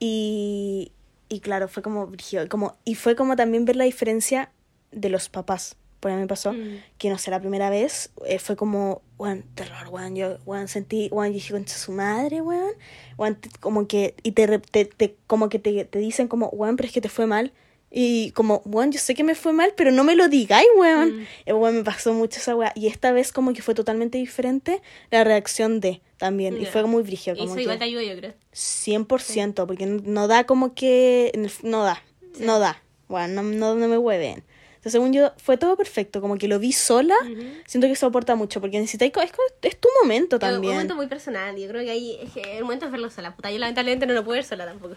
Y, y claro, fue como, brígido, como Y fue como también ver la diferencia de los papás. Porque a mí me pasó Mm. que, no sé, la primera vez eh, fue como, weón, terror, weón. Yo, weón, sentí, weón, yo dije, concha su madre, weón. Weón, como que, y te, te, te- como que te, te dicen como, weón, pero es que te fue mal. Y como, weón, yo sé que me fue mal, pero no me lo digáis, weón. Mm. Eh, weón, me pasó mucho esa weá. Y esta vez como que fue totalmente diferente la reacción de también. Y fue muy brígido. Como eso que... igual te ayuda, yo creo. 100%, porque no, da como que... No da, no da. Bueno, no, no, no me hueven. Entonces, según yo, fue todo perfecto. Como que lo vi sola. Ujú. Siento que eso aporta mucho, porque necesitáis... Es, es tu momento Es un también. momento muy personal. Yo creo que ahí es que el momento es verlo sola. Puta, yo lamentablemente no lo puedo ver sola tampoco.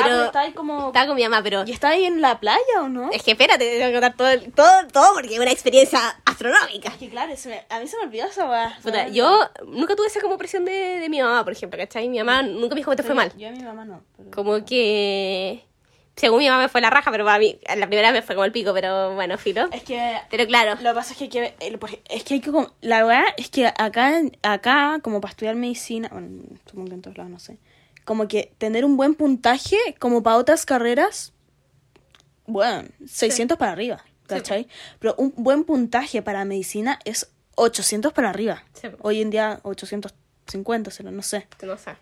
Ah, Pero está ahí como... estaba con mi mamá, pero ¿Y está ahí en la playa o no? es que espérate, te tengo que contar todo, el- todo, todo porque es una experiencia astronómica. Es que claro, me- a mí se me olvidó esa weá. Puta, yo nunca tuve esa como presión de, de mi mamá, por ejemplo, ¿cachai? Mi mamá nunca me dijo que te fue mal. Yo a mi mamá no. pero- Como que... Según mi mamá me fue la raja, pero para mí, la primera vez me fue como el pico, pero bueno, filo. Es que... Pero claro, Lo que pasa es que, hay que es que hay que como- la verdad es que acá acá como para estudiar medicina, bueno, supongo que en todos lados no sé. Como que tener un buen puntaje como para otras carreras bueno, 600 para arriba, ¿cachai? Pero un buen puntaje para medicina es 800 para arriba. Sí. Hoy en día 850, será, no sé. no sé.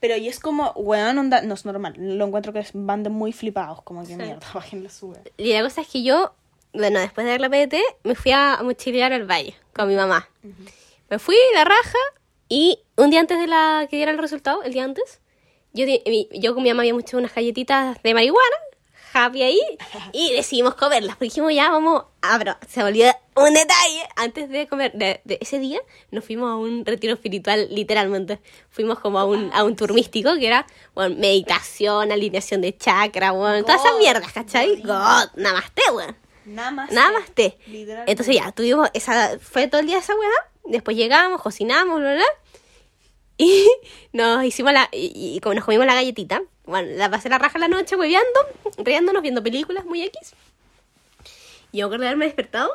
Pero y es como, weón, onda, no es normal. Lo encuentro que van de muy flipados, como que Sí. mierda, bájenle sube. Y la cosa es que yo, bueno, después de ver la PDT, me fui a mochilear al valle con mi mamá. Me fui la raja y un día antes de la que diera el resultado, el día antes, yo, yo con mi mamá habíamos hecho unas galletitas de marihuana, happy ahí, y decidimos comerlas. Porque dijimos, ya vamos, ah, pero se volvió un detalle. Antes de comer, de, de ese día, nos fuimos a un retiro espiritual, literalmente. Fuimos como a un, a un tour místico que era, bueno, meditación, alineación de chakra, bueno, todas esas mierdas, ¿cachai? God. Namaste. Nada más. Nada más té. Literalmente. Entonces ya, tuvimos esa, fue todo el día esa weá, después llegamos, cocinamos, bla, bla, bla, y nos hicimos la, y, y como nos comimos la galletita, bueno, la pasé la raja la noche hueveando, riéndonos, viendo películas muy X. Y yo de haberme despertado,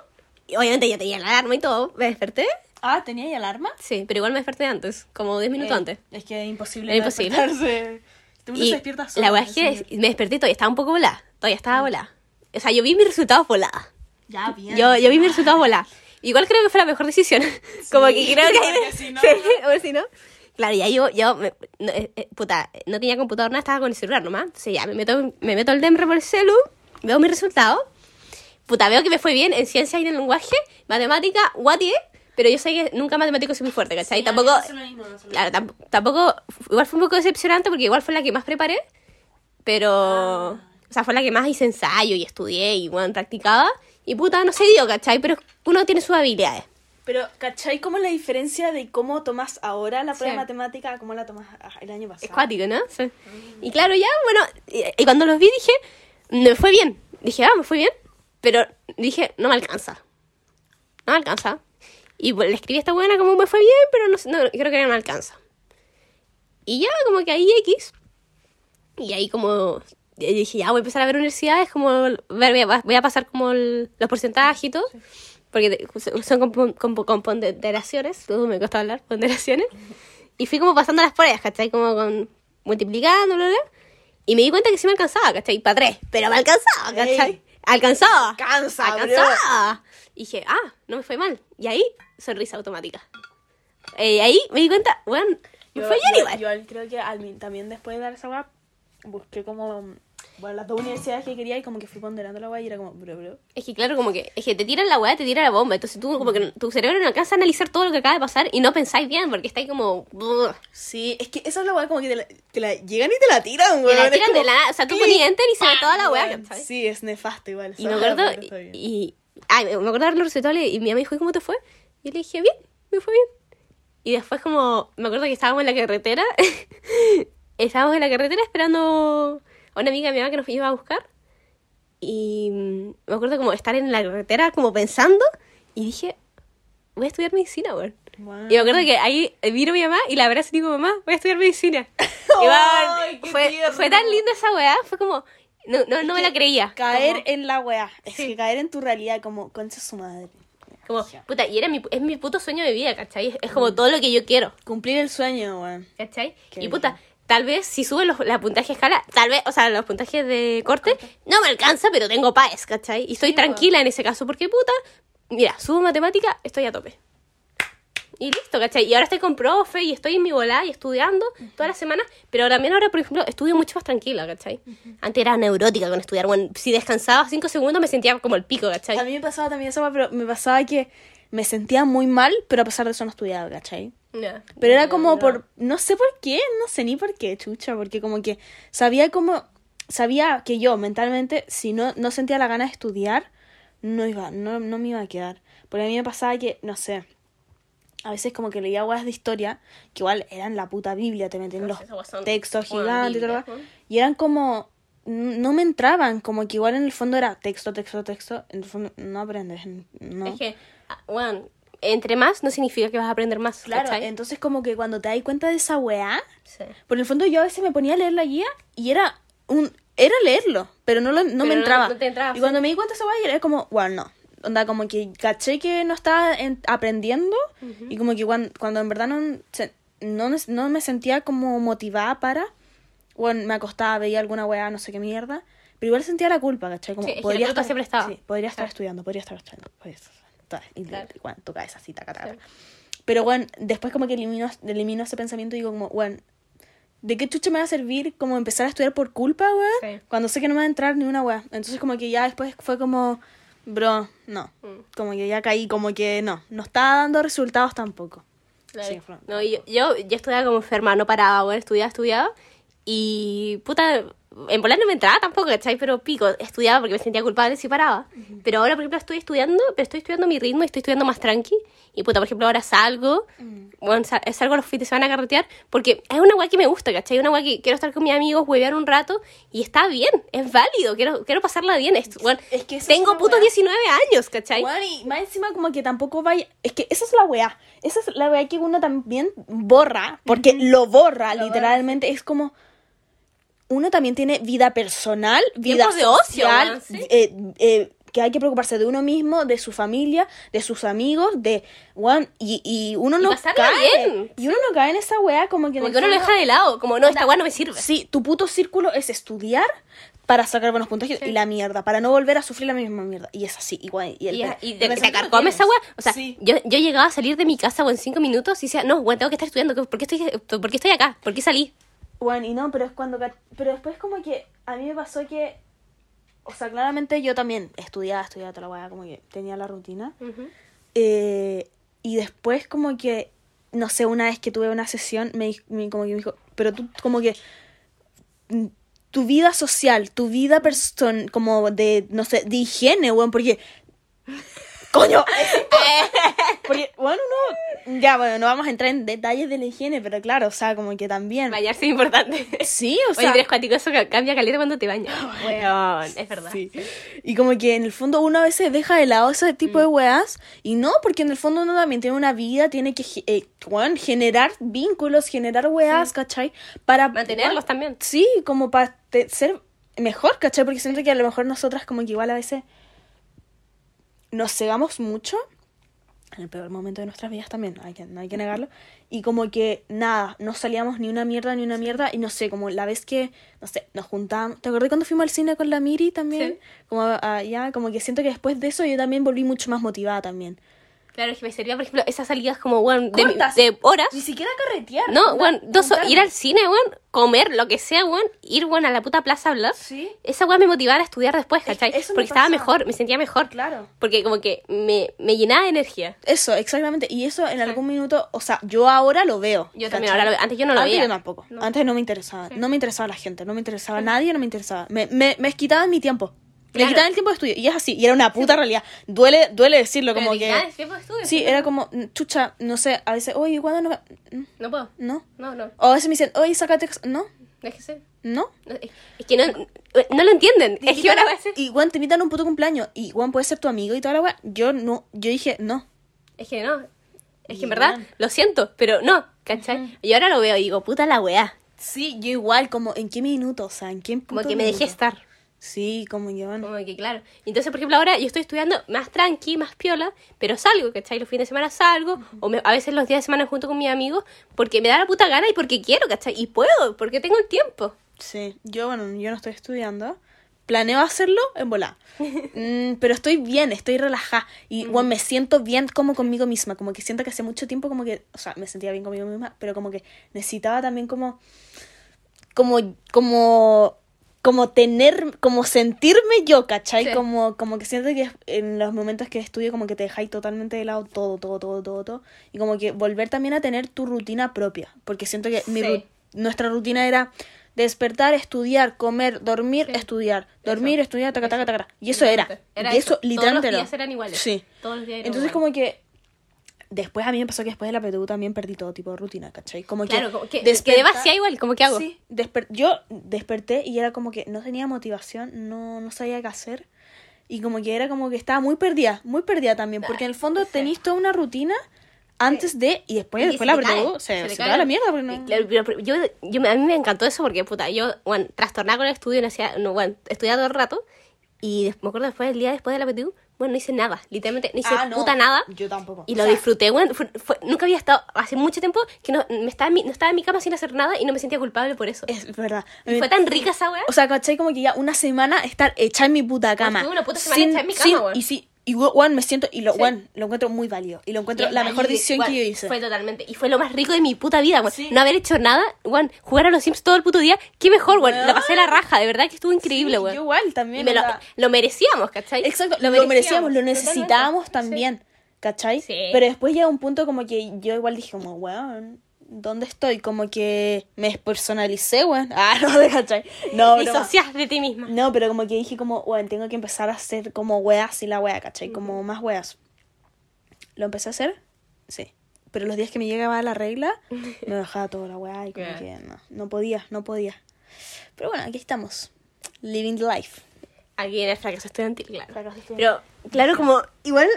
y obviamente ya tenía la alarma y todo, me desperté, Ah, ¿tenía ahí alarma? sí, pero igual me desperté antes, como 10 minutos Eh, antes. Es que es imposible. Era no imposible. despertarse. Y se despierta solo, la weá es que me desperté y todavía estaba un poco volada, todavía estaba volada. O sea, yo vi mis resultados voladas. Ya, bien. Yo, yo vi mis resultados volar. Igual creo que fue la mejor decisión. Como que creo que... porque si no- Sí, porque si no... Claro, ya yo, yo me- no, eh, eh, puta, no tenía computador, nada, estaba con el celular nomás. Entonces ya, me meto, me meto el DEMRE por el celu, veo mis resultados. Puta, veo que me fue bien en ciencia y en el lenguaje, matemática, what is, pero yo sé que nunca matemático soy muy fuerte, ¿cachai? tampoco... Claro, tam- tampoco... Igual fue un poco decepcionante porque igual fue la que más preparé, pero... O sea, fue la que más hice ensayo y estudié y, bueno, practicaba. Y puta, no se dio, ¿cachai? Pero uno tiene sus habilidades. Pero, ¿cachai cómo es la diferencia de cómo tomas ahora la prueba Sí. de matemática a cómo la tomas ah, el año Es pasado? cuático, ¿no? Sí. Y claro, ya, bueno, y, y cuando los vi dije, me fue bien. Dije, ah, me fue bien, pero dije, no me alcanza. No me alcanza. Y pues, le escribí a esta buena como me fue bien, pero no, no creo que no me alcanza. Y ya, como que ahí X. Y ahí como dije, ya voy a empezar a ver universidades, como ver, voy a, voy a pasar como el- los porcentajes y todo. Porque son con, con, con ponderaciones, uh, me costó hablar, ponderaciones. Y fui como pasando las pruebas, ¿cachai? Como con multiplicando, bla, bla. Y me di cuenta que sí me alcanzaba, ¿cachai? Para tres, pero me alcanzaba, ¿cachai? Ey. Alcanzaba. Alcanza. Alcanzaba. Y dije, ah, no me fue mal. Y ahí, sonrisa automática. Y ahí me di cuenta, bueno, me Yo, fue bien igual. yo creo que al también después de dar esa weá, busqué como, bueno, las dos universidades que quería y como que fui ponderando la weá y era como, bro, bro. Es que claro, como que, es que te tiran la weá, te tiran la bomba. Entonces tú como que tu cerebro no alcanza a analizar todo lo que acaba de pasar y no pensáis bien porque estáis como... Sí, es que esa es la weá como que te la, te la llegan y te la tiran, Te weón. la es tiran de la. O sea, tú ponías enter y se ve ¡pam! toda la weá. Sí, es nefasto igual. Y me acuerdo, y, ay, me acuerdo de haberlo recetado y mi mamá dijo, ¿y cómo te fue? Y yo le dije, bien, me fue bien. Y después como, me acuerdo que estábamos en la carretera, estábamos en la carretera esperando a una amiga de mi mamá que nos iba a buscar. Y mm, me acuerdo como estar en la carretera como pensando y dije, voy a estudiar medicina, weón. Wow. Y me acuerdo que ahí vino mi mamá y la abrazo y digo, mamá, voy a estudiar medicina. Y qué fue, tierno. fue tan linda esa weá, fue como, no, no, no me la creía. Caer Como- en la weá. Es Sí. que caer en tu realidad como concha su madre. Como, puta, y era mi, es mi puto sueño de vida, ¿cachai? Es, es como todo lo que yo quiero, Cumplir el sueño, weón. ¿cachai? Qué y puta, tal vez si sube los, la puntaje escala, tal vez, o sea, los puntajes de corte, no me alcanza, pero tengo paz, ¿cachai? Y estoy Sí, tranquila en ese caso, porque puta, mira, subo matemática, estoy a tope. Y listo, ¿cachai? Y ahora estoy con profe y estoy en mi volada y estudiando todas las semanas, pero también ahora, por ejemplo, estudio mucho más tranquila, ¿cachai? Antes era neurótica con estudiar, bueno, si descansaba cinco segundos me sentía como el pico, ¿cachai? A mí me pasaba también eso, pero me pasaba que me sentía muy mal, pero a pesar de eso no estudiaba, ¿cachai? Pero era como por, no sé por qué, no sé ni por qué, chucha, porque como que sabía como, sabía que yo mentalmente, si no, no sentía la gana de estudiar, no iba, no, no me iba a quedar. Porque a mí me pasaba que, no sé, a veces como que leía huevas de historia, que igual eran la puta Biblia, te meten los textos gigantes y todo y eran como, no me entraban, como que igual en el fondo era texto, texto, texto, en el fondo no aprendes, no. Es que, ah, bueno, entre más no significa que vas a aprender más. Claro, ¿cachai? entonces como que cuando te das cuenta de esa weá, Sí. por el fondo yo a veces me ponía a leer la guía y era un era leerlo, pero no lo, no Pero me no- entraba. no te entraba, y sí. cuando me di cuenta de esa weá era como, bueno, no. Onda, como que caché que no estaba en- aprendiendo y como que cuando, cuando en verdad no, no, me- no me sentía como motivada para, bueno, me acostaba, veía alguna weá, no sé qué mierda, pero igual sentía la culpa, ¿cachai? Como, Sí, es que la culpa siempre estaba. Sí, podría estar Claro. estudiando, podría estar estudiando. podría estar- ta- Y Claro. cabeza así, taca, taca, Sí. taca. Pero bueno, después como que elimino, elimino ese pensamiento y digo como, bueno, ¿de qué chucha me va a servir como empezar a estudiar por culpa, weón? Sí. Cuando sé que no me va a entrar ni una weá. Entonces como que ya después fue como, bro, no. Mm. Como que ya caí, como que no. No está dando resultados tampoco. Claro. Sí, no, yo, yo, yo estudiaba como enferma, no paraba, bueno, estudiaba, estudiaba. Y puta, en volar no me entraba tampoco, ¿cachai? Pero pico, estudiaba porque me sentía culpable si paraba. Pero ahora, por ejemplo, estoy estudiando, pero estoy estudiando mi ritmo y estoy estudiando más tranqui. Y puta, por ejemplo, ahora salgo, bueno, sa- salgo los fines de semana a carretear, porque es una guay que me gusta, ¿cachai? Una guay que quiero estar con mis amigos, huevear un rato, y está bien, es válido, quiero, quiero pasarla bien. Es, bueno, Es que tengo weá. 19 años, ¿cachai? Weón, y más encima como que tampoco vaya... Es que esa es la weá. Esa es la weá que uno también borra, porque lo borra, Lo literalmente. Es como... Uno también tiene vida personal, vida Tiempos de ocio, social, eh, eh, que hay que preocuparse de uno mismo, de su familia, de sus amigos, de... weón, y, y uno no cae. bien. Y uno no cae en esa weá como que... Como que uno lo deja de lado, como no, esta guay no me sirve. Sí, tu puto círculo es estudiar para sacar buenos puntos Sí. y la mierda, para no volver a sufrir la misma mierda. Y es así, igual. Y, el Y, y de, lo carcome esa weá. O sea, Sí. yo, yo llegaba a salir de mi casa o en cinco minutos y decía, no, weón, tengo que estar estudiando. ¿Por qué estoy, por qué estoy acá? ¿Por qué salí? Bueno, y no, pero es cuando... Pero después como que a mí me pasó que... O sea, claramente yo también estudiaba, estudiaba toda la weá, como que tenía la rutina. Eh, y después como que, no sé, una vez que tuve una sesión, me, me- como que me dijo, pero tú como que... mm, Tu vida social, tu vida person como de, no sé, de higiene, weón, porque... Coño. Porque, bueno, no. Ya, bueno, no vamos a entrar en detalles de la higiene, pero claro, o sea, como que también. Bañarse es importante. Sí, o Oye, sea. tres cuático, eso ca- cambia caleta cuando te bañas. Weón, es verdad. Sí. Y como que en el fondo uno a veces deja de lado ese tipo Mm. de weas. Y no, porque en el fondo uno también tiene una vida, tiene que eh, weón, generar vínculos, generar weas, ¿cachai? Para Mantenerlos también. Sí, como para te- ser mejor, ¿cachai? Porque siento que a lo mejor nosotras como que igual a veces nos cegamos mucho. En el peor momento de nuestras vidas también, hay que, no hay que negarlo. Y como que nada, no salíamos ni una mierda ni una mierda. Y no sé, como la vez que, no sé, nos juntamos. ¿Te acordás cuando fuimos al cine con la Miri también? Sí. Como allá, como que siento que después de eso yo también volví mucho más motivada también. Claro, es que me servía, por ejemplo, esas salidas como, weón, de, horas. Ni siquiera carretear. No, weón, dos ir al cine, weón, comer, lo que sea, weón, ir, weón, a la puta plaza a hablar. Sí. Esa weón me motivaba a estudiar después, Es- ¿cachai? me Porque estaba mejor, me sentía mejor. Claro. Porque como que me, me llenaba de energía. Eso, exactamente. Y eso en algún minuto, o sea, yo ahora lo veo. Yo también, ahora lo veo. Antes yo no lo Antes veía. yo tampoco. No. Antes no me interesaba. No me interesaba la gente, no me interesaba nadie, no me interesaba. Me, me, me quitaban mi tiempo. Claro. quitaban el tiempo de estudio. Y es así. Y era una puta realidad. Duele, duele decirlo, Pero como que. el tiempo de estudio, Sí, era como, mm, chucha, no sé, a veces, oye, ¿cuándo no? Mm, No puedo. No. No, no. O a veces me dicen, oye, sácate. ex-". No, Déjese. no. Es- que no, no lo entienden. Es que ahora Y Juan te invitan a un puto cumpleaños. Y Juan puede ser tu amigo y toda la weá. Yo no, yo dije, no. Es que no. Es que en verdad, lo siento, pero no, ¿cachai? Y ahora lo veo y digo, puta la weá. Sí, yo igual, como, ¿en qué minuto? O sea, ¿en qué Como que me dejé estar. Sí, como que bueno. Como que claro. Entonces, por ejemplo, ahora yo estoy estudiando más tranqui, más piola, pero salgo, ¿cachai? Los fines de semana salgo, o me- a veces los días de semana junto con mis amigos, porque me da la puta gana y porque quiero, ¿cachai? Y puedo, porque tengo el tiempo. Sí, yo, bueno, yo no estoy estudiando. Planeo hacerlo en volar. Mm, pero estoy bien, estoy relajada. Y, bueno, me siento bien como conmigo misma. Como que siento que hace mucho tiempo como que... O sea, me sentía bien conmigo misma, pero como que necesitaba también como... Como... Como... Como tener... Como sentirme yo, ¿cachai? Sí. Como, como que siento que en los momentos que estudio como que te dejáis totalmente de lado todo, todo, todo, todo, todo. Y como que volver también a tener tu rutina propia. Porque siento que mi Sí. ru- nuestra rutina era despertar, estudiar, comer, dormir, Sí. estudiar, dormir, Eso. estudiar, taca, taca, taca. Y eso era. Y eso, eso. literalmente Todos los días era. eran iguales. Sí. Todos los días eran Entonces iguales. como que después a mí me pasó que después de la PTU también perdí todo tipo de rutina, ¿cachai? Como que Claro, como que, despertar- que de vacía igual, como que hago. Sí, desper- yo desperté y era como que no tenía motivación, no, no sabía qué hacer. Y como que era como que estaba muy perdida, muy perdida también, porque en el fondo tenéis toda una rutina antes de y después, Y después se la PTU se, te se cae. la mierda. Porque no... Claro, yo, yo, a mí me encantó eso porque, puta, yo, bueno, trastornada con el estudio, no hacía, no, bueno, estudiaba todo el rato, y me acuerdo después, el día después de la PTU, bueno, no hice nada, literalmente, no hice Ah, no, puta nada, Yo tampoco. y O lo sea, disfruté, bueno, fue- fue- nunca había estado, hace mucho tiempo, que no, me estaba en mi, no estaba en mi cama sin hacer nada, y no me sentía culpable por eso. Es verdad. Y fue tan rica esa weá. O sea, ¿cachai? Como que ya una semana estar hecha en mi puta cama. estuve una puta semana hecha en mi cama, weón. Y sí, y weón, me siento, y lo, Sí. weón, lo encuentro muy válido. Y lo encuentro Y la mejor decisión bueno, que yo hice. Fue totalmente. Y fue lo más rico de mi puta vida. Sí. No haber hecho nada, weón. Jugar a los Sims todo el puto día. Qué mejor, weón. La pasé la raja, de verdad que estuvo increíble, Sí. Yo igual también. Y me lo, lo merecíamos, ¿cachai? Exacto, lo, merecíamos, lo necesitábamos totalmente. también. ¿Cachai? Sí. Pero después llega un punto como que yo igual dije como, weón, ¿dónde estoy? Como que me despersonalicé, weón. Ah, no, ¿cachai? No. Disocias de ti misma. No, pero como que dije como, weón, tengo que empezar a hacer como weas y la wea, ¿cachai? Como más weas. ¿Lo empecé a hacer? Sí. Pero los días que me llegaba la regla, me dejaba toda la wea y como Yeah. que no, no podía, no podía. Pero bueno, aquí estamos. Living the life. Aquí en el fracaso estudiantil, claro. Fracaso estudiantil. Pero, claro, como, igual,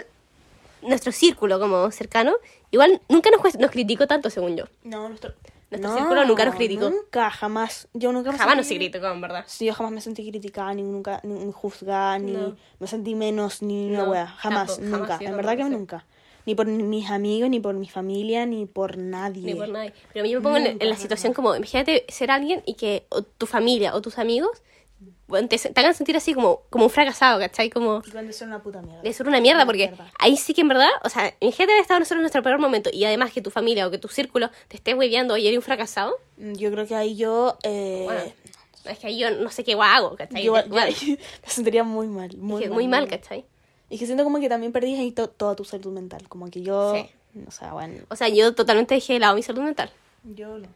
nuestro círculo como cercano, igual nunca nos, nos criticó tanto, según yo. No, nuestro, Nuestro círculo nunca nos criticó. Nunca, jamás. Yo nunca me Jamás nos sentí- criticó, en verdad. Sí, yo jamás me sentí criticada, ni nunca, ni, juzgada, ni No. me sentí menos, ni una No, wea. Jamás, tampoco, jamás, nunca. sí, en no, verdad que no nunca. Ni por mis amigos, ni por mi familia, ni por nadie. Ni por nadie. Pero a mí me pongo en, en la Nunca, situación como, imagínate ser alguien y que o tu familia o tus amigos bueno, te, te hagan sentir así como, como un fracasado, ¿cachai? Como Y cuando son una puta mierda. de ser una mierda, porque mierda. ahí sí que en verdad, o sea, imagínate haber estado nosotros en nuestro peor momento y además que tu familia o que tu círculo te esté hueveando y eres un fracasado, Mm, Yo creo que ahí yo. Eh, bueno, es que ahí yo no sé qué hago, ¿cachai? yo, yo ahí me sentiría muy mal. Muy es que mal, muy mal, ¿cachai? Y que siento como que también perdí ahí to- toda tu salud mental. Como que yo. Sí. O sea, bueno. O sea, yo totalmente dejé de lado mi salud mental. Yo no.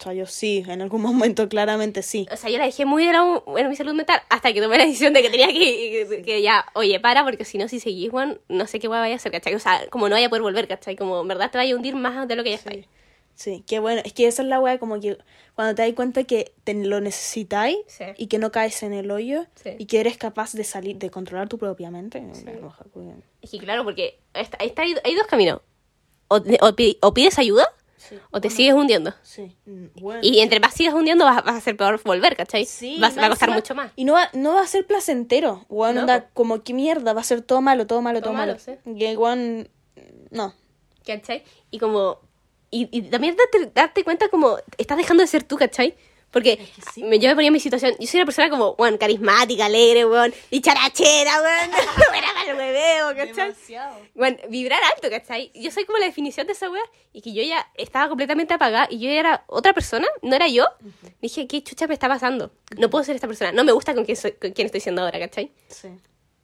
O sea, yo sí, en algún momento claramente sí. O sea, yo la dejé muy de lado en mi salud mental hasta que tomé la decisión de que tenía que, que ya, oye, para, porque si no, si seguís, Juan, no sé qué hueá vaya a hacer, ¿cachai? O sea, como no vaya a poder volver, ¿cachai? Como en verdad te vaya a hundir más de lo que ya está. Sí. Sí, qué bueno. Es que esa es la weá, como que cuando te das cuenta que te lo necesitáis Sí. y que no caes en el hoyo Sí. y que eres capaz de salir, de controlar tu propia mente. Es que claro, porque está, está- hay, hay dos caminos. O, o o pides ayuda Sí. o te sigues hundiendo. Sí, mm, bueno. Y entre más sigas hundiendo vas, vas a ser peor volver, ¿cachai? Sí, Vas- va a costar mucho más. Y no va, no va a ser placentero. Weón, No, onda, como que mierda, va a ser todo malo, todo malo, Todo todo, malo. malo. Y weón, no. ¿Cachai? Y como. Y, y también darte, darte cuenta como estás dejando de ser tú, ¿cachai? Porque Es que sí. me- yo me ponía en mi situación. Yo soy una persona como, weón, carismática, alegre, weón, dicharachera, weón. Buena para el hueveo, ¿cachai? Bueno, vibrar alto, ¿cachai? Yo soy como la definición de esa wea y que yo ya estaba completamente apagada y yo era otra persona, no era yo. Dije, ¿qué chucha me está pasando? No puedo ser esta persona, no me gusta con quién, soy, con quién estoy siendo ahora, ¿cachai? Sí.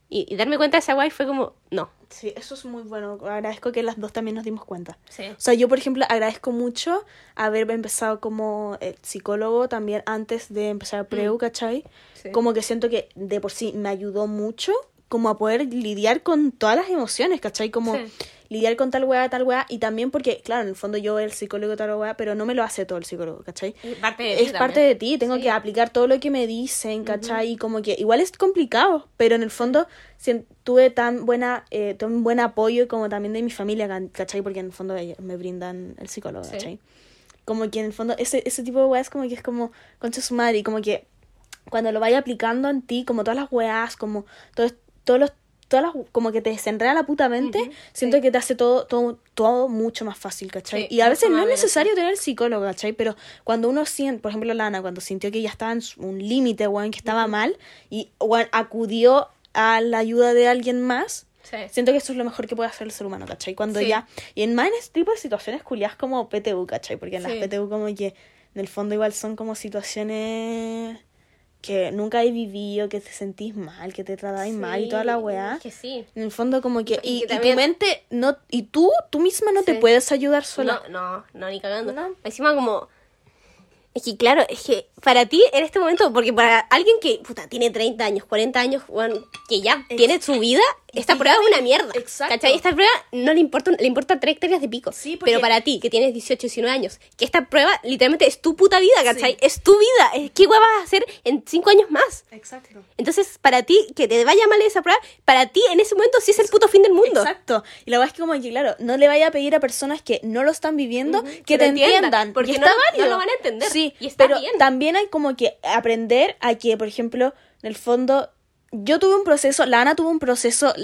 Y, y darme cuenta de esa wea fue como, no. Sí, eso es muy bueno. Agradezco que las dos también nos dimos cuenta. Sí. O sea, yo, por ejemplo, agradezco mucho haber empezado como eh, psicólogo también antes de empezar Preu, ¿cachai? Sí. Como que siento que de por sí me ayudó mucho como a poder lidiar con todas las emociones, ¿cachai? Como Sí. lidiar con tal weá, tal weá. Y también porque, claro, en el fondo yo el psicólogo tal weá, pero no me lo hace todo el psicólogo, ¿cachai? Es parte de ti es parte también. de ti, tengo Sí. que aplicar todo lo que me dicen, ¿cachai? Y como que igual es complicado, pero en el fondo sien- tuve tan buena eh, tan buen apoyo como también de mi familia, ca- ¿cachai? Porque en el fondo me brindan el psicólogo, Sí. ¿cachai? Como que en el fondo ese, ese tipo de weas como que es como concha su madre y como que cuando lo vaya aplicando en ti, como todas las weas, como todos, todos los todas las, como que te desenreda la puta mente, siento sí. que te hace todo, todo, todo mucho más fácil, ¿cachai? Sí, y a veces no es necesario tener psicólogo, ¿cachai? Pero cuando uno siente, por ejemplo, Lana, cuando sintió que ya estaba en un límite, weón, que estaba mal, y weón, acudió a la ayuda de alguien más, Sí. siento que eso es lo mejor que puede hacer el ser humano, ¿cachai? Cuando Sí. ya, y en más en este tipo de situaciones culiadas como PTU, ¿cachai? Porque en las. PTU como que en el fondo igual son como situaciones que nunca he vivido, que te sentís mal, que te tratáis mal y toda la weá. Que sí. En el fondo como que... Y Y, que y también- tu mente, no y tú, tú misma no te puedes ayudar sola. No, no, no, ni cagando. No. Encima como... Es que claro, es que para ti en este momento, porque para alguien que, puta, tiene 30 años, 40 años, weón, que ya Ex- tiene su vida, esta prueba es una mierda. Exacto. ¿Cachai? Esta prueba no le importa, le importa tres hectáreas de pico. Sí, porque- Pero para ti, que tienes 18, 19 años, que esta prueba literalmente es tu puta vida, ¿cachai? Sí. Es tu vida. Es, ¿Qué weá vas a hacer en 5 años más? Exacto. Entonces, para ti, que te vaya mal esa prueba, para ti en ese momento sí es el puto fin del mundo. Exacto. Y la verdad es que como que, claro, no le vaya a pedir a personas que no lo están viviendo Ujú, que, que te entiendan, entiendan. porque y no está lo- no válido. lo van a entender, Sí, y está pero bien. también hay como que aprender a que, por ejemplo, en el fondo... Yo tuve un proceso, la Ana tuvo un proceso,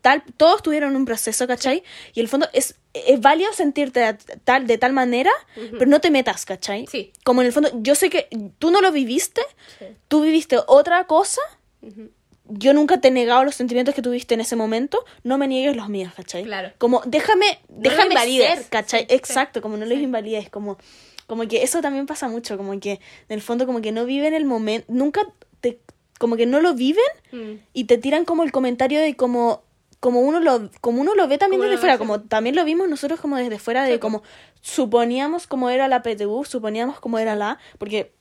tal, todos tuvieron un proceso, ¿cachai? Y el fondo es, es válido sentirte a- tal, de tal manera, pero no te metas, ¿cachai? Sí. Como en el fondo, yo sé que tú no lo viviste, Sí. tú viviste otra cosa, Ujú. yo nunca te he negado los sentimientos que tuviste en ese momento, no me niegues los míos, ¿cachai? Claro. Como, déjame, lo déjame ser, ¿cachai? Sí, Exacto, como no Sí. invalides, como, como que eso también pasa mucho, como que en el fondo como que no viven el momento, nunca te, como que no lo viven Mm. y te tiran como el comentario de como como uno lo como uno lo ve también Como desde fuera como también lo vimos nosotros como desde fuera de Sí, como suponíamos cómo era la PTU suponíamos cómo era la porque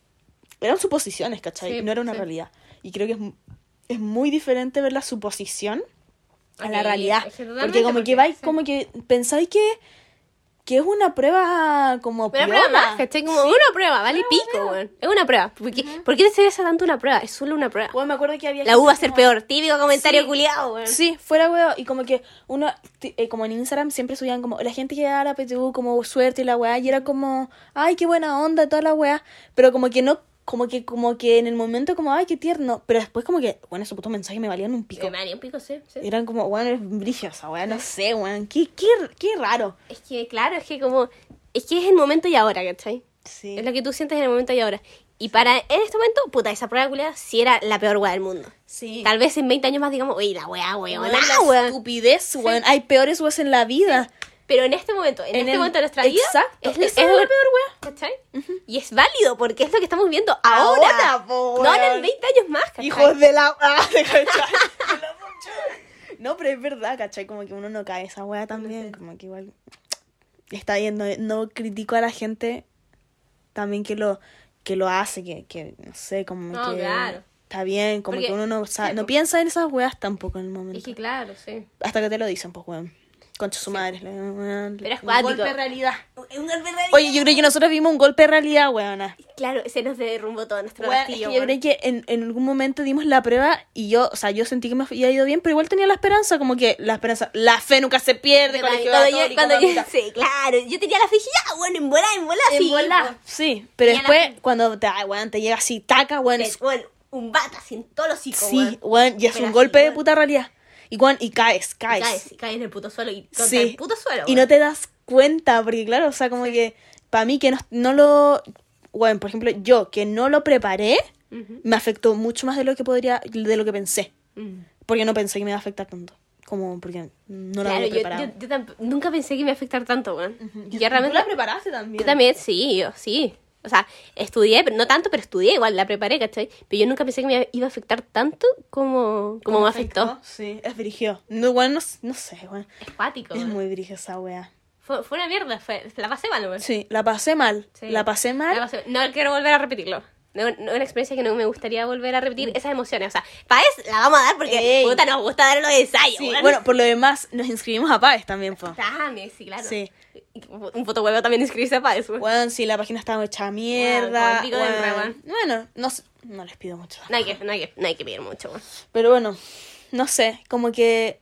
eran suposiciones ¿cachai? Sí, no era una sí. realidad y creo que es, es muy diferente ver la suposición a la realidad porque como que vais sí. como que pensáis que que es una prueba como Una prueba más, ¿cachai? Como una prueba, vale pico, weón. Es una prueba. ¿Por qué, ¿Por qué te tanto una prueba? Es solo una prueba. Bueno, me acuerdo que había La U va a ser como- peor. Típico comentario Sí. culiado, weón. Sí, fuera weón. Y como que uno, eh, como en Instagram siempre subían como la gente que da a la PTU como suerte y la weá. Y era como, ay, qué buena onda, toda la weá. Pero como que no, como que, como que en el momento como, ay, qué tierno. Pero después como que, bueno, esos putos mensajes me valían un pico. Me haría un pico, sí. sí. Eran como, weón, es brillosa, weón, no sé, weón. Qué, qué, qué raro. Es que, claro, es que como... Es que es el momento y ahora, ¿cachai? Sí. Es lo que tú sientes en el momento y ahora. Y para en este momento, puta, esa prueba culiada sí era la peor weá del mundo. Sí. Tal vez en 20 años más digamos, oye, la weá, weón, la la estupidez, weón. Hay peores weas en la vida. Pero en este momento, en, En este el- momento de nuestra vida, Exacto, es, es es la peor weá. ¿Cachai? Y es válido porque es lo que estamos viendo ahora. Ahora, po, no en weón. 20 años más, ¿cachai? Hijos de la. Ah, ¿cachai? No, pero es verdad, ¿cachai? Como que uno no cae esa wea también. Como que igual. Está bien, no, no critico a la gente también que lo, que lo hace, que, que no sé, como No, que claro. está bien, como Porque- que uno no, sabe- sí, no piensa en esas weas tampoco en el momento. Es que claro, sí. Hasta que te lo dicen, pues weón. Concha su madre. weón, Pero es un cuático. golpe de realidad. Un golpe de Oye, yo creo que nosotros vimos un golpe de realidad, weona. Claro, se nos derrumbó todo nuestro Weón, es castillo. que yo creo que en, en algún momento dimos la prueba y yo, o sea, yo sentí que me había ido bien, pero igual tenía la esperanza, como que la esperanza, la fe nunca se pierde, Cuando, colegio cuando yo, cuando yo- sí, claro, yo tenía la fe y ya, bueno, en bola, en bola, En sí. bola, sí, pero Tenía después cuando te, ay, weón, te llega así, taca, weón, es- Bueno, un bata sin todo los hocico, sí, weón. weón, y es un así, golpe de weón. puta realidad. Y, y caes, Y caes. caes, y caes en el puto suelo y Sí. el puto suelo. Y no te das cuenta, porque claro, o sea, como que para mí que no, no lo, bueno, por ejemplo, yo que no lo preparé, Ujú. me afectó mucho más de lo que podría, de lo que pensé. Mm. Porque no pensé que me iba a afectar tanto. Como porque no lo Claro, había yo, preparado. yo, yo tamp- nunca pensé que me iba a afectar tanto, weón. Yo- Yo realmente... ¿Tú la preparaste también? Yo también, sí, yo, sí. O sea, estudié, pero no tanto, pero estudié igual, la preparé, ¿cachai? Pero yo nunca pensé que me iba a afectar tanto como, como me afectó. Sí, es brigio. No, igual no, no sé, weón. Es cuático, Es muy brigio esa wea. Fue, fue una mierda, fue, la pasé mal, weón. Sí, la pasé mal. Sí. La pasé mal. La pasé- No quiero volver a repetirlo. No, no, una experiencia que no me gustaría volver a repetir esas emociones. O sea, Paez la vamos a dar porque puta, nos gusta dar los ensayos. Sí, bueno, por lo demás, nos inscribimos a PAES también, po. También, sí, claro. Sí. Un fotohuevo también inscribirse a Paez, weón. Weón, sí, la página estaba hecha mierda. re, weón. Bueno, no, no les pido mucho. No hay que, no hay que, no hay que pedir mucho, weón. Pero bueno, no sé, como que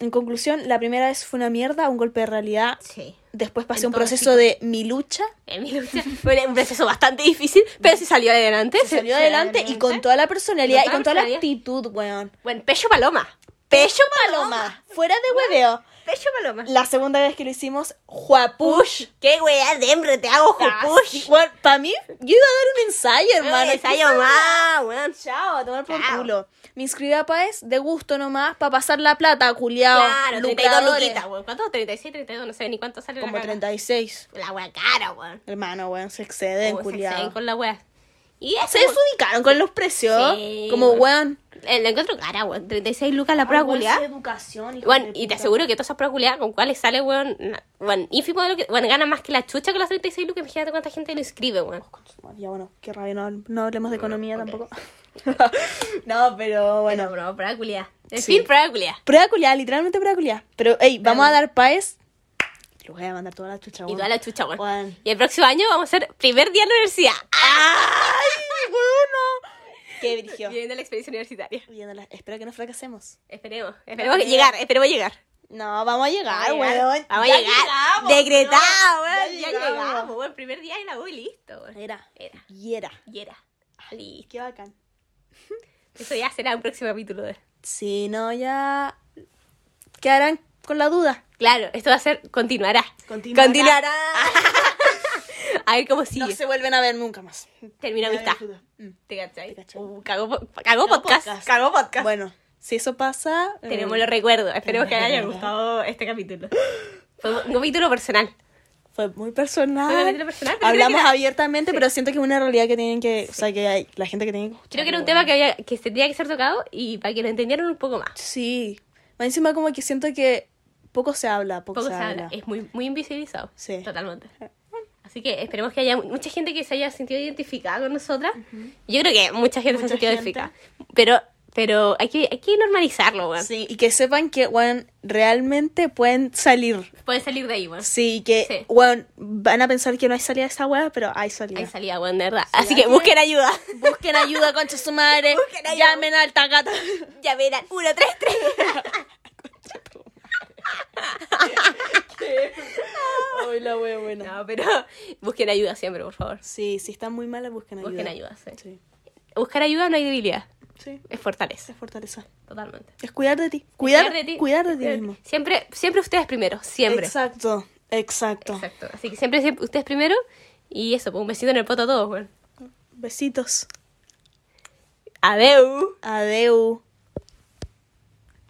en conclusión, la primera vez fue una mierda, un golpe de realidad. Sí. Después pasé un proceso de mi lucha. En mi lucha fue un proceso bastante difícil, pero sí salió adelante. Se salió adelante y con toda la personalidad y Con toda la actitud, weón. Bueno, Pecho Paloma. Pecho Paloma, fuera de hueveo. Pecho Paloma. La segunda vez que lo hicimos, Juapush. ¿Qué weá de hembra te hago, Jupush? Bueno, para mí, yo iba a dar un ensayo, hermano. ensayo más, weón. Chao, a tomar por Chao. culo. Me inscribí a PAES de gusto nomás, para pasar la plata, culiao. Claro, 32 lucradores. luquitas, weón. ¿Cuánto? 36, 32, no sé ni cuánto sale Como la caga. 36. La weá cara, weón. Hermano, weón, se exceden, Oh, se culiao. exceden con la weá. Y eso, Se desubicaron con los precios. Sí, como, weón. Weón. la encuentro cara, weón. 36 lucas la prueba culiada. educación, Bueno, y te aseguro que todas esas pruebas culiadas con cuáles sale, weón, weón, ínfimo de lo que, bueno, gana más que la chucha con las 36 lucas, imagínate cuánta gente lo inscribe, weón. Ya bueno, qué rabia, no, no hablemos de economía tampoco. no, pero bueno. Bueno, bro, prueba culiada. En Sí. fin, prueba culiada. Prueba culiada, literalmente prueba culiada. Pero, hey, vamos a dar paes. Les voy a mandar toda la chucha, Y weón. toda la chucha, weón. Weón. Y el próximo año vamos a hacer primer día en la universidad. ¡Ay, bueno! Qué. Viene la experiencia universitaria. Viéndola, espero que no fracasemos. Esperemos, esperemos llegar, esperemos llegar. No, vamos a llegar, Vamos a llegar, weón. Vamos a llegar. llegamos, Decretado, weón. Ya llegamos. llegamos, weón. Primer día en la U y listo, weón. Era. Era. Y era. Y era. Listo. Qué bacán. Eso ya será un próximo capítulo de. Si no, ya quedarán con la duda. Claro, esto va a ser. Continuará. Continuará. a ver cómo sigue. No se vuelven a ver nunca más. Termina amistad. Mm. ¿Te cachai? Uh, cagó, po- cagó podcast. Cagó podcast. Bueno, si eso pasa. eh, Tenemos los recuerdos. Esperemos que les haya gustado este capítulo. Fue un capítulo personal. Fue muy personal. Fue personal, pero Hablamos era- abiertamente, pero siento que es una realidad que tienen que. O sea, que hay la gente que tiene que. Creo que era un weón. tema que, había, que tenía que ser tocado y para que lo entendieran un poco más. Sí. Más encima, como que siento que poco se habla, poco, Poco se, se habla. habla. Es muy, muy invisibilizado. Sí. Totalmente. Así que esperemos que haya mucha gente que se haya sentido identificada con nosotras. Yo creo que mucha gente se ha sentido identificada. Pero, pero hay que, hay que normalizarlo, weón. Sí, y que sepan que, weón, realmente pueden salir. Pueden salir de ahí, weón. Sí, que, sí. Weón, van a pensar que no hay salida de esa weá, pero hay salida. Hay salida, weón, de verdad. Así que busquen ayuda. Busquen ayuda, concha su madre. Busquen ayuda. Llamen al tagata. Llamen al 133. Hoy la wea buena. No, pero busquen ayuda siempre, por favor. Sí, si están muy malas, busquen ayuda. Busquen ayuda, sí. Buscar ayuda no hay debilidad. Sí. Es fortaleza. Es fortaleza. Totalmente. Es cuidar de ti. Cuidar, de ti. Cuidar de ti mismo. Siempre, siempre ustedes primero, siempre. Exacto, exacto. Exacto. Así que siempre, siempre ustedes primero y eso, pues un besito en el poto a todos, weón. Besitos. Adeu. Adeu.